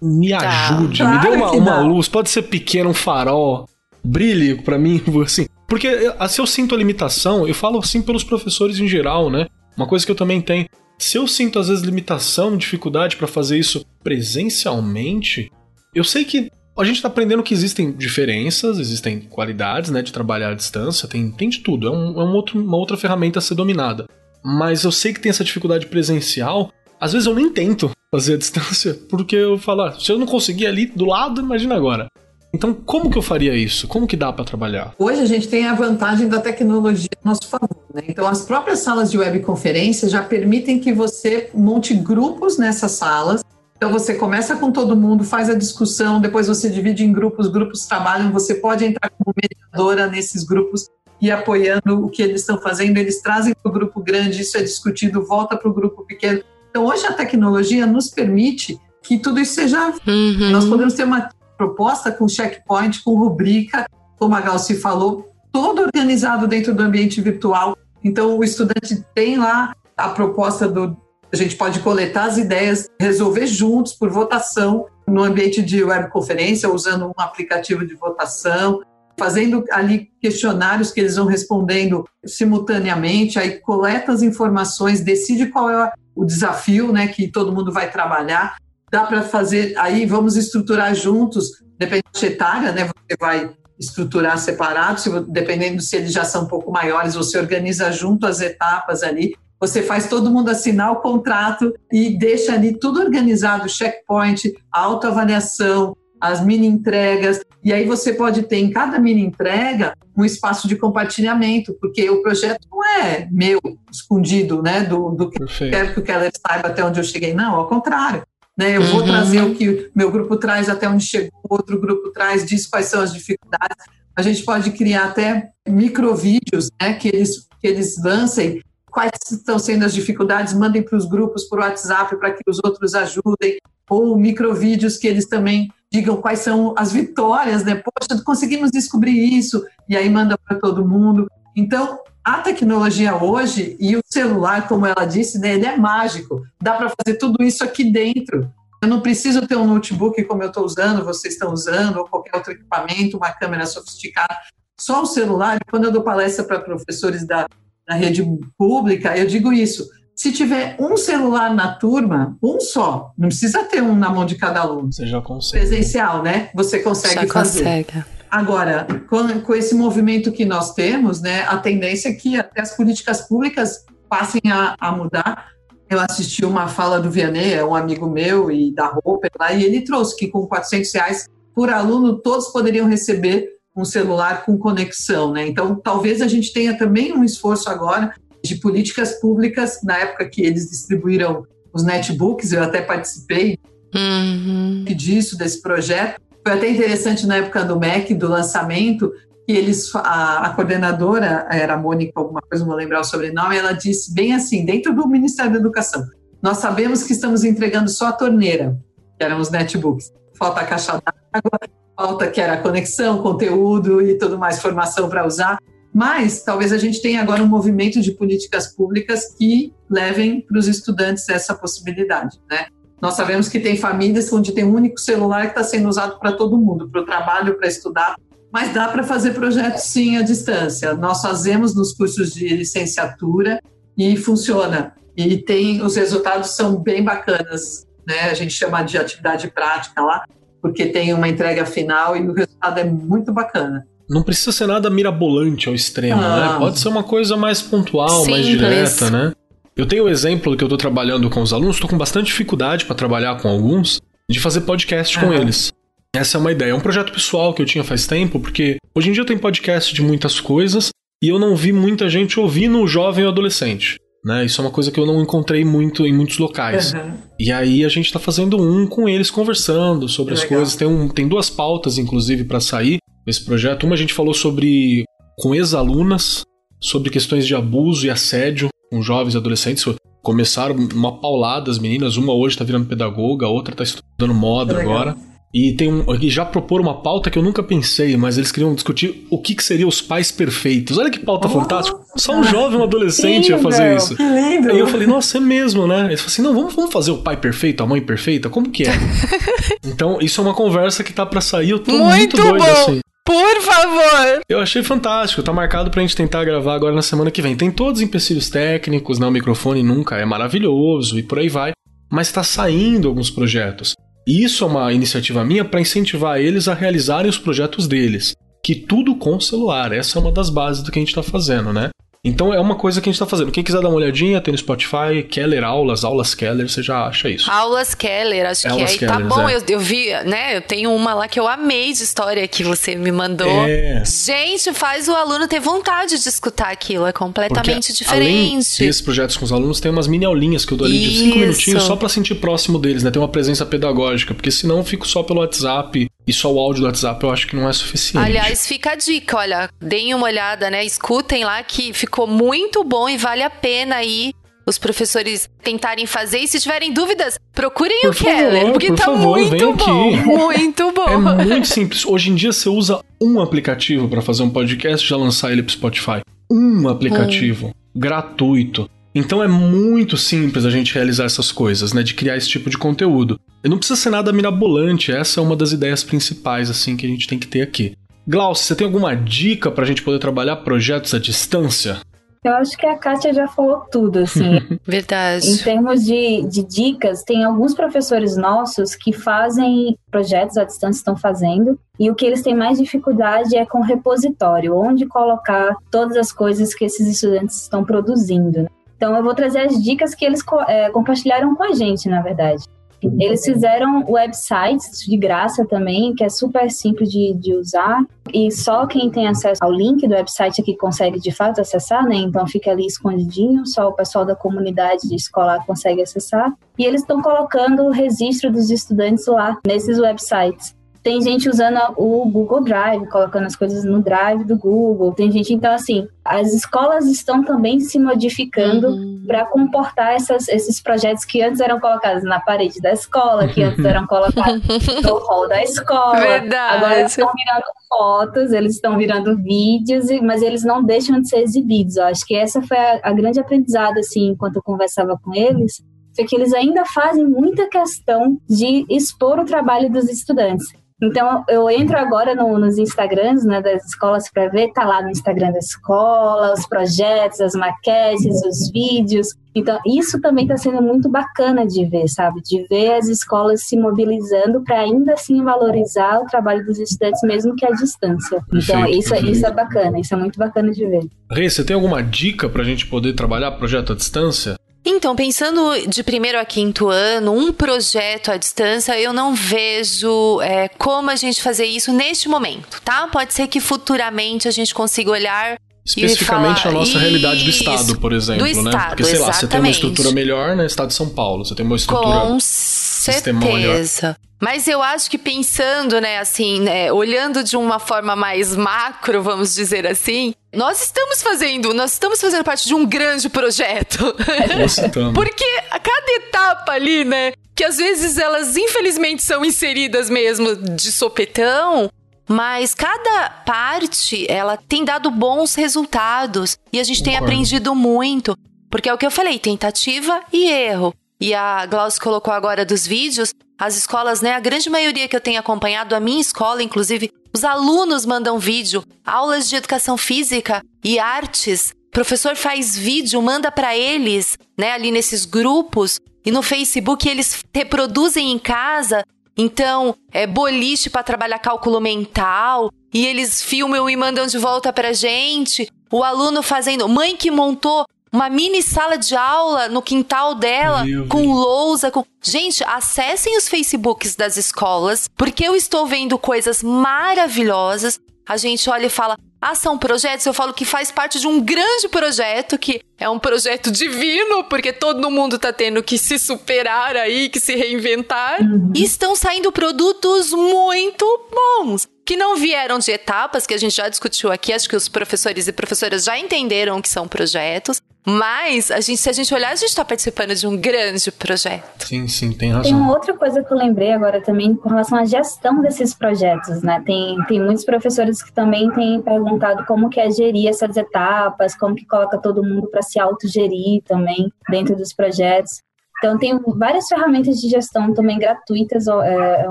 Me Tá. ajude, me Claro dê uma, uma luz, pode ser pequeno, um farol, brilhe pra mim, *laughs* assim. Porque se eu sinto a limitação, eu falo assim pelos professores em geral, né? Uma coisa que eu também tenho. Se eu sinto às vezes limitação, dificuldade pra fazer isso presencialmente, eu sei que a gente tá aprendendo que existem diferenças, existem qualidades, né, de trabalhar à distância, tem, tem de tudo, é, um, é um outro, uma outra ferramenta a ser dominada. Mas eu sei que tem essa dificuldade presencial, às vezes eu nem tento fazer a distância, *laughs* porque eu falo, ah, se eu não conseguir ali do lado, imagina agora. Então, como que eu faria isso? Como que dá pra trabalhar? Hoje a gente tem a vantagem da tecnologia a nosso favor. Né? Então, as próprias salas de webconferência já permitem que você monte grupos nessas salas. Então, você começa com todo mundo, faz a discussão, depois você divide em grupos, grupos trabalham, você pode entrar como mediadora nesses grupos e apoiando o que eles estão fazendo. Eles trazem para o grupo grande, isso é discutido, volta para o grupo pequeno. Então, hoje a tecnologia nos permite que tudo isso seja Uhum. nós podemos ter uma proposta com checkpoint, com rubrica, como a Galci falou, todo organizado dentro do ambiente virtual. Então, o estudante tem lá a proposta do. A gente pode coletar as ideias, resolver juntos por votação no ambiente de webconferência, usando um aplicativo de votação, fazendo ali questionários que eles vão respondendo simultaneamente, aí coleta as informações, decide qual é o desafio né, que todo mundo vai trabalhar dá para fazer, aí vamos estruturar juntos, dependendo da etária, né? Você vai estruturar separado, se, dependendo se eles já são um pouco maiores, você organiza junto as etapas ali, você faz todo mundo assinar o contrato e deixa ali tudo organizado, checkpoint, autoavaliação, as mini entregas, e aí você pode ter em cada mini entrega um espaço de compartilhamento, porque o projeto não é meu, escondido, né, do, do que eu quero que o Keller saiba até onde eu cheguei, não, ao contrário. Né, eu vou Uhum. trazer o que meu grupo traz até onde chegou, outro grupo traz, diz quais são as dificuldades. A gente pode criar até microvídeos né, que, eles, que eles lancem, quais estão sendo as dificuldades, mandem para os grupos por WhatsApp para que os outros ajudem, ou microvídeos que eles também digam quais são as vitórias, né? Poxa, conseguimos descobrir isso, e aí manda para todo mundo. Então, a tecnologia hoje e o celular, como ela disse, né, ele é mágico. Dá para fazer tudo isso aqui dentro. Eu não preciso ter um notebook como eu estou usando, vocês estão usando, ou qualquer outro equipamento, uma câmera sofisticada. Só o celular. Quando eu dou palestra para professores da, da rede pública, eu digo isso. Se tiver um celular na turma, um só, não precisa ter um na mão de cada aluno. Você já consegue. Presencial, né? Você consegue Já fazer. consegue. Agora, com, com esse movimento que nós temos, né, a tendência é que até as políticas públicas passem a, a mudar. Eu assisti uma fala do Vianney, é um amigo meu e da Roper lá, e ele trouxe que com 400 reais por aluno todos poderiam receber um celular com conexão, né? Então, talvez a gente tenha também um esforço agora de políticas públicas, na época que eles distribuíram os netbooks, eu até participei Uhum. disso, desse projeto. Foi até interessante na época do MEC, do lançamento, que eles, a, a coordenadora, era a Mônica, alguma coisa, não vou lembrar o sobrenome, ela disse bem assim, dentro do Ministério da Educação, nós sabemos que estamos entregando só a torneira, que eram os netbooks. Falta a caixa d'água, falta que era conexão, conteúdo e tudo mais, formação para usar. Mas talvez a gente tenha agora um movimento de políticas públicas que levem para os estudantes essa possibilidade, né? Nós sabemos que tem famílias onde tem um único celular que está sendo usado para todo mundo, para o trabalho, para estudar, mas dá para fazer projetos sim à distância. Nós fazemos nos cursos de licenciatura e funciona. E tem os resultados são bem bacanas, né? A gente chama de atividade prática lá, porque tem uma entrega final e o resultado é muito bacana. Não precisa ser nada mirabolante ao extremo, né? Não. Pode ser uma coisa mais pontual, mais Simples. direta, né? Eu tenho o exemplo que eu tô trabalhando com os alunos, estou com bastante dificuldade para trabalhar com alguns, de fazer podcast com Aham. eles. Essa é uma ideia. É um projeto pessoal que eu tinha faz tempo, porque hoje em dia tem podcast de muitas coisas e eu não vi muita gente ouvindo o jovem ou adolescente. Né? Isso é uma coisa que eu não encontrei muito em muitos locais. Uhum. E aí a gente tá fazendo um com eles conversando sobre as Legal. coisas. Tem, um, tem duas pautas, inclusive, para sair esse projeto. Uma a gente falou sobre com ex-alunas, sobre questões de abuso e assédio com jovens e adolescentes. Começaram uma paulada as meninas, uma hoje está virando pedagoga, a outra está estudando moda agora. E tem um, e já propor uma pauta que eu nunca pensei, mas eles queriam discutir o que, que seriam os pais perfeitos. Olha que pauta oh, fantástica. Só um jovem, um adolescente ia fazer isso. Que lindo. E eu falei, nossa, é mesmo, né? Eles falaram assim: não, vamos, vamos fazer o pai perfeito, a mãe perfeita? Como que é? *laughs* então, isso é uma conversa que tá para sair. Eu tô muito, muito doido bom. assim. Por favor! Eu achei fantástico. Tá marcado pra gente tentar gravar agora na semana que vem. Tem todos os empecilhos técnicos, né? O microfone nunca é maravilhoso e por aí vai. Mas tá saindo alguns projetos. E isso é uma iniciativa minha para incentivar eles a realizarem os projetos deles. Que tudo com celular. Essa é uma das bases do que a gente está fazendo, né? Então é uma coisa que a gente está fazendo. Quem quiser dar uma olhadinha, tem no Spotify, Keller Aulas, Aulas Keller, você já acha isso. Aulas Keller, acho Aulas que é. Keller, tá bom, é. eu, eu, vi, né? Eu tenho uma lá que eu amei de história que você me mandou. É. Gente, faz o aluno ter vontade de escutar aquilo, é completamente Porque, diferente. Além desses projetos com os alunos, tem umas mini aulinhas que eu dou ali de 5 minutinhos só para sentir próximo deles, né? Tem uma presença pedagógica, porque senão eu fico só pelo WhatsApp e só o áudio do WhatsApp eu acho que não é suficiente. Aliás, fica a dica, olha, deem uma olhada, né? Escutem lá que ficou muito bom e vale a pena aí os professores tentarem fazer. E se tiverem dúvidas, procurem por o favor, Keller, porque por tá favor, muito bom. Aqui. Muito *laughs* bom. É muito simples. Hoje em dia você usa um aplicativo para fazer um podcast e já lançar ele pro Spotify. Um aplicativo. Um. Gratuito. Então é muito simples a gente realizar essas coisas, né? De criar esse tipo de conteúdo. Não precisa ser nada mirabolante, essa é uma das ideias principais, assim, que a gente tem que ter aqui. Glaucio, você tem alguma dica pra gente poder trabalhar projetos à distância? Eu acho que a Kátia já falou tudo, assim. *laughs* Verdade. Em termos de, de dicas, tem alguns professores nossos que fazem projetos à distância, estão fazendo, e o que eles têm mais dificuldade é com repositório, onde colocar todas as coisas que esses estudantes estão produzindo. Né? Então, eu vou trazer as dicas que eles é, compartilharam com a gente, na verdade. Eles fizeram websites de graça também, que é super simples de, de usar. E só quem tem acesso ao link do website aqui consegue de fato acessar, né? Então fica ali escondidinho, só o pessoal da comunidade de escolar consegue acessar. E eles estão colocando o registro dos estudantes lá nesses websites. Tem gente usando o Google Drive, colocando as coisas no Drive do Google. Tem gente, então, assim, as escolas estão também se modificando uhum. para comportar essas, esses projetos que antes eram colocados na parede da escola, que antes eram colocados *laughs* no hall da escola. Verdade. Agora estão virando fotos, eles estão virando vídeos, mas eles não deixam de ser exibidos. Eu acho que essa foi a, a grande aprendizado, assim, enquanto eu conversava com eles, foi que eles ainda fazem muita questão de expor o trabalho dos estudantes. Então, eu entro agora no, nos Instagrams né, das escolas para ver, tá lá no Instagram da escola, os projetos, as maquetes, os vídeos. Então, isso também está sendo muito bacana de ver, sabe? De ver as escolas se mobilizando para ainda assim valorizar o trabalho dos estudantes, mesmo que à distância. Então, perfeito, isso, perfeito. isso é bacana, isso é muito bacana de ver. Rei, você tem alguma dica para a gente poder trabalhar projeto à distância? Então, pensando de primeiro a quinto ano, um projeto à distância, eu não vejo é, como a gente fazer isso neste momento, tá? Pode ser que futuramente a gente consiga olhar Especificamente falar, a nossa realidade do Estado, por exemplo, do né? Estado, Porque, sei exatamente. lá, você tem uma estrutura melhor no né? Estado de São Paulo, você tem uma estrutura. Com certeza. Mas eu acho que pensando, né, assim, né, olhando de uma forma mais macro, vamos dizer assim, nós estamos fazendo, nós estamos fazendo parte de um grande projeto. *laughs* Porque a cada etapa ali, né, que às vezes elas infelizmente são inseridas mesmo de sopetão, mas cada parte ela tem dado bons resultados e a gente tem aprendido muito, porque é o que eu falei, tentativa e erro. E a Glaucia colocou agora dos vídeos, as escolas, né, a grande maioria que eu tenho acompanhado, a minha escola, inclusive, os alunos mandam vídeo, aulas de educação física e artes. O professor faz vídeo, manda para eles, né, ali nesses grupos e no Facebook eles reproduzem em casa. Então, é boliche para trabalhar cálculo mental e eles filmam e mandam de volta pra gente. O aluno fazendo, mãe que montou uma mini sala de aula no quintal dela, Meu com Deus. lousa, com. Gente, acessem os Facebooks das escolas, porque eu estou vendo coisas maravilhosas. A gente olha e fala: ah, são projetos? Eu falo que faz parte de um grande projeto, que é um projeto divino, porque todo mundo está tendo que se superar aí, que se reinventar. Uhum. E estão saindo produtos muito bons que não vieram de etapas, que a gente já discutiu aqui, acho que os professores e professoras já entenderam que são projetos, mas a gente, se a gente olhar, a gente está participando de um grande projeto. Sim, sim, tem razão. Tem uma outra coisa que eu lembrei agora também com relação à gestão desses projetos, né? Tem, tem muitos professores que também têm perguntado como que é gerir essas etapas, como que coloca todo mundo para se autogerir também dentro dos projetos. Então, tem várias ferramentas de gestão também gratuitas é,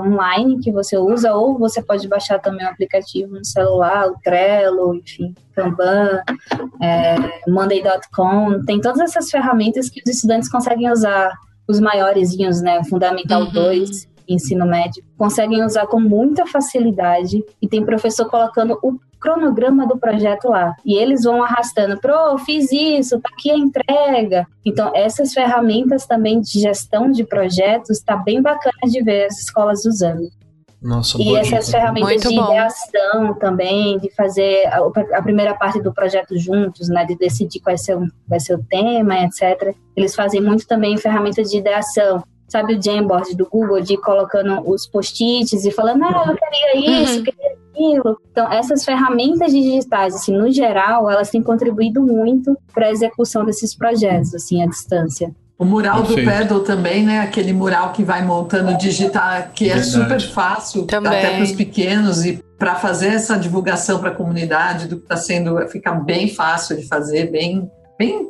online que você usa, ou você pode baixar também o aplicativo no celular, o Trello, enfim, Kanban, é, Monday.com. Tem todas essas ferramentas que os estudantes conseguem usar, os maiorzinhos, né? Fundamental uhum. 2, ensino médio, conseguem usar com muita facilidade e tem professor colocando o cronograma do projeto lá. E eles vão arrastando, pro, fiz isso, tá aqui a entrega. Então, essas ferramentas também de gestão de projetos tá bem bacana de ver as escolas usando. Nossa, e essas dica. ferramentas Muito de bom. ideação também, de fazer a, a, primeira parte do projeto juntos, né, de decidir qual vai ser, o, vai ser o tema, etc. Eles fazem muito também ferramentas de ideação sabe o Jamboard do Google, de ir colocando os post-its e falando, ah, eu queria isso, uhum. queria aquilo. Então, essas ferramentas digitais, assim, no geral, elas têm contribuído muito para a execução desses projetos, assim, à distância. O mural Perfeito. do Pedal também, né? Aquele mural que vai montando digital, que é super fácil também. até para os pequenos e para fazer essa divulgação para a comunidade do que está sendo, fica bem fácil de fazer, bem, bem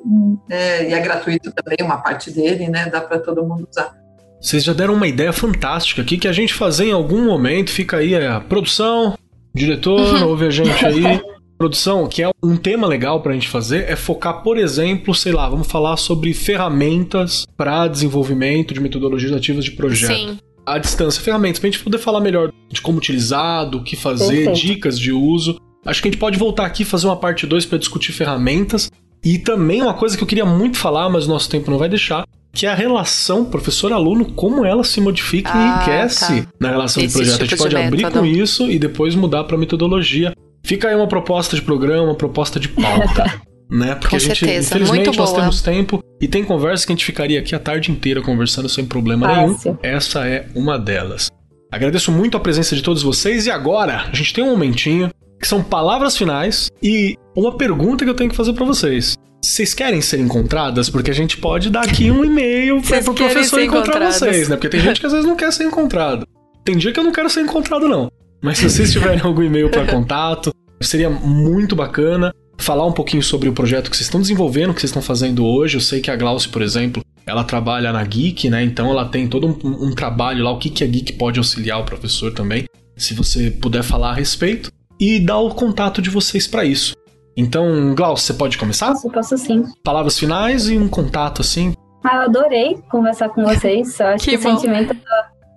é, e é gratuito também uma parte dele, né? Dá para todo mundo usar. Vocês já deram uma ideia fantástica aqui que a gente fazer em algum momento. Fica aí a produção, diretor, uhum. ouve a gente aí. *laughs* Produção, que é um tema legal pra gente fazer, é focar, por exemplo, sei lá, vamos falar sobre ferramentas para desenvolvimento de metodologias ativas de projeto. Sim. À distância, ferramentas, pra gente poder falar melhor de como utilizar, do que fazer, Perfeito. dicas de uso. Acho que a gente pode voltar aqui e fazer uma parte 2 para discutir ferramentas. E também uma coisa que eu queria muito falar, mas o nosso tempo não vai deixar, que é a relação professor-aluno, como ela se modifica ah, e enriquece tá. na relação Esse de projeto. Tipo a gente pode abrir método. com isso e depois mudar para metodologia. Fica aí uma proposta de programa, uma proposta de pauta. *laughs* né? Porque com a gente, certeza. infelizmente, Muito nós boa. temos tempo e tem conversas que a gente ficaria aqui a tarde inteira conversando sem problema Fácil. nenhum. Essa é uma delas. Agradeço muito a presença de todos vocês e agora a gente tem um momentinho que são palavras finais e uma pergunta que eu tenho que fazer para vocês. Vocês querem ser encontradas? Porque a gente pode dar aqui um e-mail para o professor encontrar vocês, né? Porque tem gente que às vezes não quer ser encontrado. Tem dia que eu não quero ser encontrado, não. Mas se vocês tiverem algum e-mail para contato, seria muito bacana falar um pouquinho sobre o projeto que vocês estão desenvolvendo, que vocês estão fazendo hoje. Eu sei que a Glaucia, por exemplo, ela trabalha na Geek, né? Então ela tem todo um, um trabalho lá, o que, que a Geek pode auxiliar o professor também. Se você puder falar a respeito e dar o contato de vocês para isso. Então, Glaucio, você pode começar? Posso, posso sim. Palavras finais e um contato assim. Ah, eu adorei conversar com vocês. Eu acho que, que o sentimento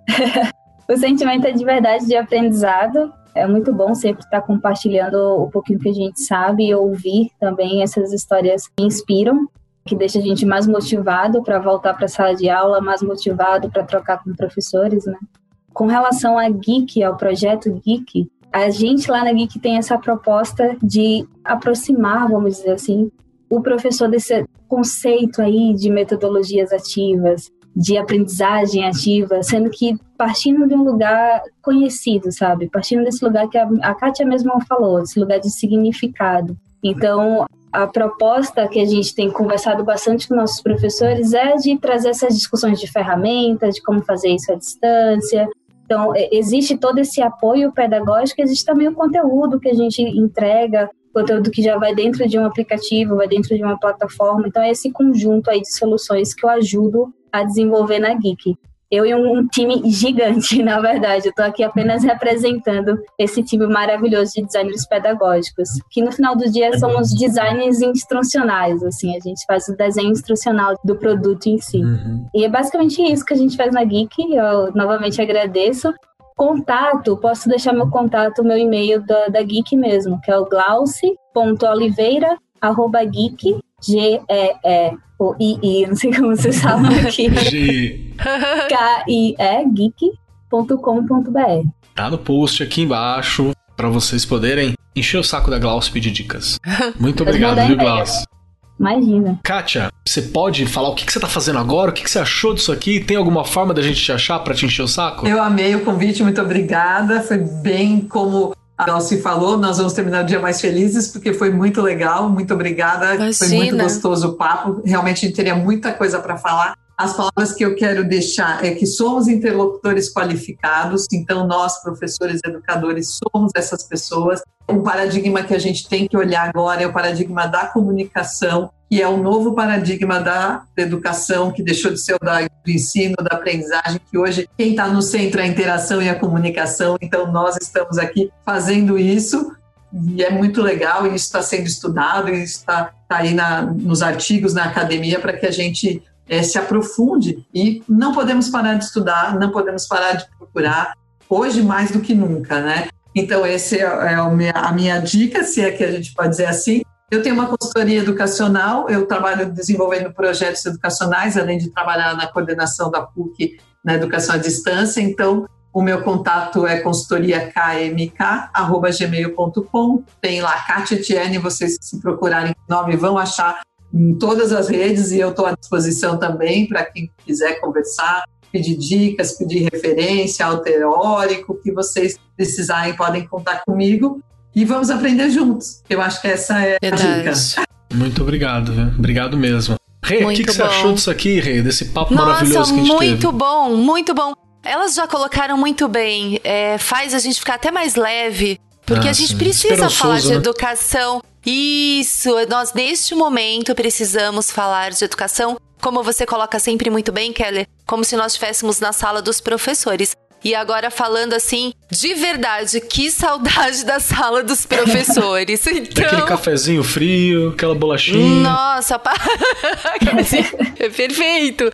*laughs* o sentimento é de verdade de aprendizado. É muito bom sempre estar compartilhando um pouquinho que a gente sabe e ouvir também essas histórias que inspiram, que deixa a gente mais motivado para voltar para a sala de aula, mais motivado para trocar com professores, né? Com relação a Geek, ao projeto Geek, a gente lá na Geek tem essa proposta de aproximar, vamos dizer assim, o professor desse conceito aí de metodologias ativas, de aprendizagem ativa, sendo que partindo de um lugar conhecido, sabe? Partindo desse lugar que a, Kátia mesma falou, esse lugar de significado. Então, a proposta que a gente tem conversado bastante com nossos professores é de trazer essas discussões de ferramentas, de como fazer isso à distância, então, é, existe todo esse apoio pedagógico, existe também o conteúdo que a gente entrega, conteúdo que já vai dentro de um aplicativo, vai dentro de uma plataforma. Então, é esse conjunto aí de soluções que eu ajudo a desenvolver na Geek eu e um, time gigante, *laughs* na verdade. Eu estou aqui apenas representando esse time maravilhoso de designers pedagógicos, que no final do dia somos designers instrucionais, assim, a gente faz o desenho instrucional do produto em si. Uhum. E é basicamente isso que a gente faz na Geek. Eu novamente agradeço. Contato, posso deixar meu contato, meu e-mail da, da Geek mesmo, que é o glauce.oliveira.geek, G-E-E ou I-I, não sei como vocês falam aqui. K-I-E, geek.com.br. Tá no post aqui embaixo para vocês poderem encher o saco da Glaucio e pedir dicas. Muito obrigado, viu, Glaucio? Imagina. Kátia, você pode falar o que, que você tá fazendo agora? O que, que você achou disso aqui? Tem alguma forma da gente te achar para te encher o saco? Eu amei o convite, muito obrigada. Foi bem como a Elsie falou, nós vamos terminar o dia mais felizes, porque foi muito legal, muito obrigada, Imagina. foi muito gostoso o papo, realmente a gente teria muita coisa para falar. As palavras que eu quero deixar é que somos interlocutores qualificados, então nós, professores educadores, somos essas pessoas. Um paradigma que a gente tem que olhar agora é o paradigma da comunicação, que é o novo paradigma da educação, que deixou de ser o da, do ensino, da aprendizagem, que hoje quem está no centro é a interação e a comunicação, então nós estamos aqui fazendo isso e é muito legal, e isso está sendo estudado, e está tá aí na, nos artigos na academia para que a gente é, se aprofunde e não podemos parar de estudar, não podemos parar de procurar, hoje mais do que nunca, né? Então, essa é, é a minha, a minha dica, se é que a gente pode dizer assim. Eu tenho uma consultoria educacional, eu trabalho desenvolvendo projetos educacionais, além de trabalhar na coordenação da PUC na educação à distância. Então, o meu contato é consultoriakmk.gmail.com. Tem lá Kátia Etienne, vocês se procurarem o nome vão achar em todas as redes e eu estou à disposição também para quem quiser conversar, pedir dicas, pedir referência ao teórico, que vocês precisarem podem contar comigo e vamos aprender juntos. Eu acho que essa é Verdade. a dica. Muito obrigado, viu? obrigado mesmo. Rê, o que, que você achou disso aqui, Rê? Desse papo Nossa, maravilhoso que a gente muito teve? Muito bom, muito bom. Elas já colocaram muito bem. É, faz a gente ficar até mais leve, porque ah, a gente sim. precisa falar de né? educação. Isso, nós neste momento precisamos falar de educação, como você coloca sempre muito bem, Keller, como se nós estivéssemos na sala dos professores. E agora falando assim, de verdade, que saudade da sala dos professores. *laughs* Então... Aquele cafezinho frio, aquela bolachinha. Nossa, pa... *laughs* é perfeito.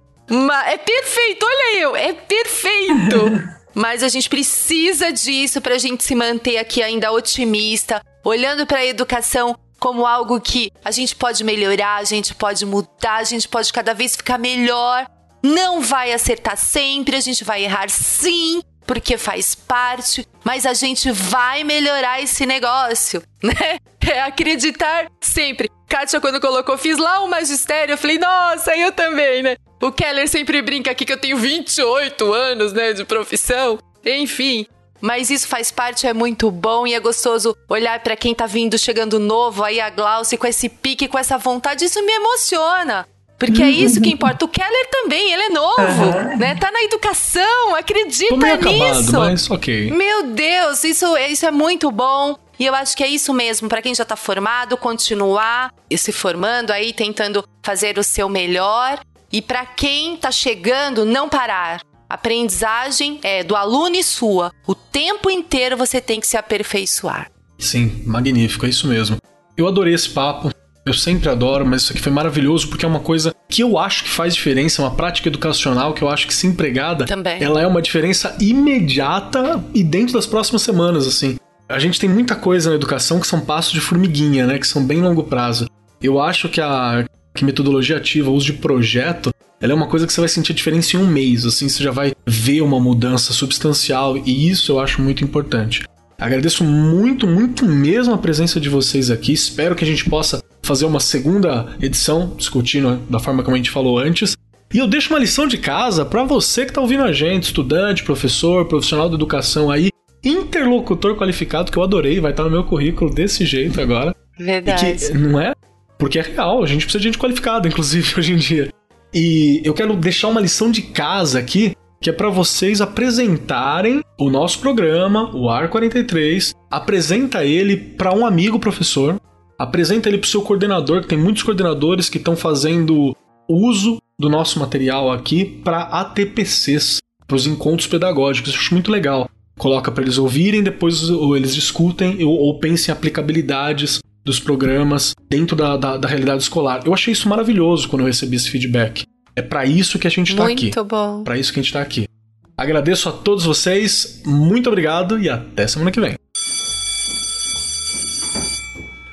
É perfeito, olha eu, é perfeito. *laughs* Mas a gente precisa disso para a gente se manter aqui ainda otimista, olhando para a educação como algo que a gente pode melhorar, a gente pode mudar, a gente pode cada vez ficar melhor. Não vai acertar sempre, a gente vai errar sim, porque faz parte, mas a gente vai melhorar esse negócio, *laughs* né? É acreditar sempre. Kátia, quando colocou, fiz lá o magistério, eu falei, nossa, eu também, né? O Keller sempre brinca aqui que eu tenho 28 anos, né, de profissão. Enfim, mas isso faz parte, é muito bom e é gostoso olhar para quem tá vindo, chegando novo, aí a Glauce com esse pique, com essa vontade, isso me emociona. Porque é isso que importa. O Keller também, ele é novo, uhum. né? Tá na educação, acredita Tô meio nisso. Acabado, mas ok. Meu Deus, isso, isso é muito bom. E eu acho que é isso mesmo, para quem já tá formado, continuar se formando aí, tentando fazer o seu melhor. E para quem tá chegando, não parar. Aprendizagem é do aluno e sua. O tempo inteiro você tem que se aperfeiçoar. Sim, magnífico, é isso mesmo. Eu adorei esse papo. Eu sempre adoro, mas isso aqui foi maravilhoso porque é uma coisa que eu acho que faz diferença, uma prática educacional que eu acho que se empregada, Também. ela é uma diferença imediata e dentro das próximas semanas, assim. A gente tem muita coisa na educação que são passos de formiguinha, né, que são bem longo prazo. Eu acho que a que metodologia ativa, o uso de projeto, ela é uma coisa que você vai sentir diferença em um mês, assim, você já vai ver uma mudança substancial e isso eu acho muito importante. Agradeço muito, muito mesmo a presença de vocês aqui. Espero que a gente possa fazer uma segunda edição discutindo da forma como a gente falou antes. E eu deixo uma lição de casa para você que está ouvindo a gente, estudante, professor, profissional da educação aí, interlocutor qualificado, que eu adorei, vai estar no meu currículo desse jeito agora. Verdade. Que, não é? Porque é real, a gente precisa de gente qualificada, inclusive, *laughs* hoje em dia. E eu quero deixar uma lição de casa aqui, que é para vocês apresentarem o nosso programa, o AR 43, apresenta ele para um amigo professor, apresenta ele para o seu coordenador, que tem muitos coordenadores que estão fazendo uso do nosso material aqui para ATPCs, para os encontros pedagógicos. Eu acho muito legal. Coloca para eles ouvirem, depois ou eles discutem ou, ou pensem em aplicabilidades dos programas dentro da, da, da, realidade escolar. Eu achei isso maravilhoso quando eu recebi esse feedback. É para isso que a gente está aqui. Muito bom. Para isso que a gente está aqui. Agradeço a todos vocês, muito obrigado e até semana que vem.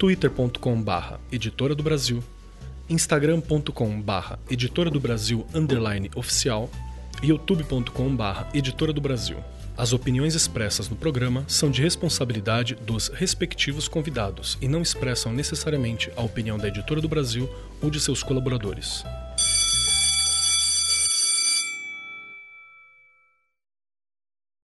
twitter.com/barra Editora do Brasil, instagram.com/barra Editora do Brasil underline oficial e youtube.com/barra Editora do Brasil. As opiniões expressas no programa são de responsabilidade dos respectivos convidados e não expressam necessariamente a opinião da Editora do Brasil ou de seus colaboradores.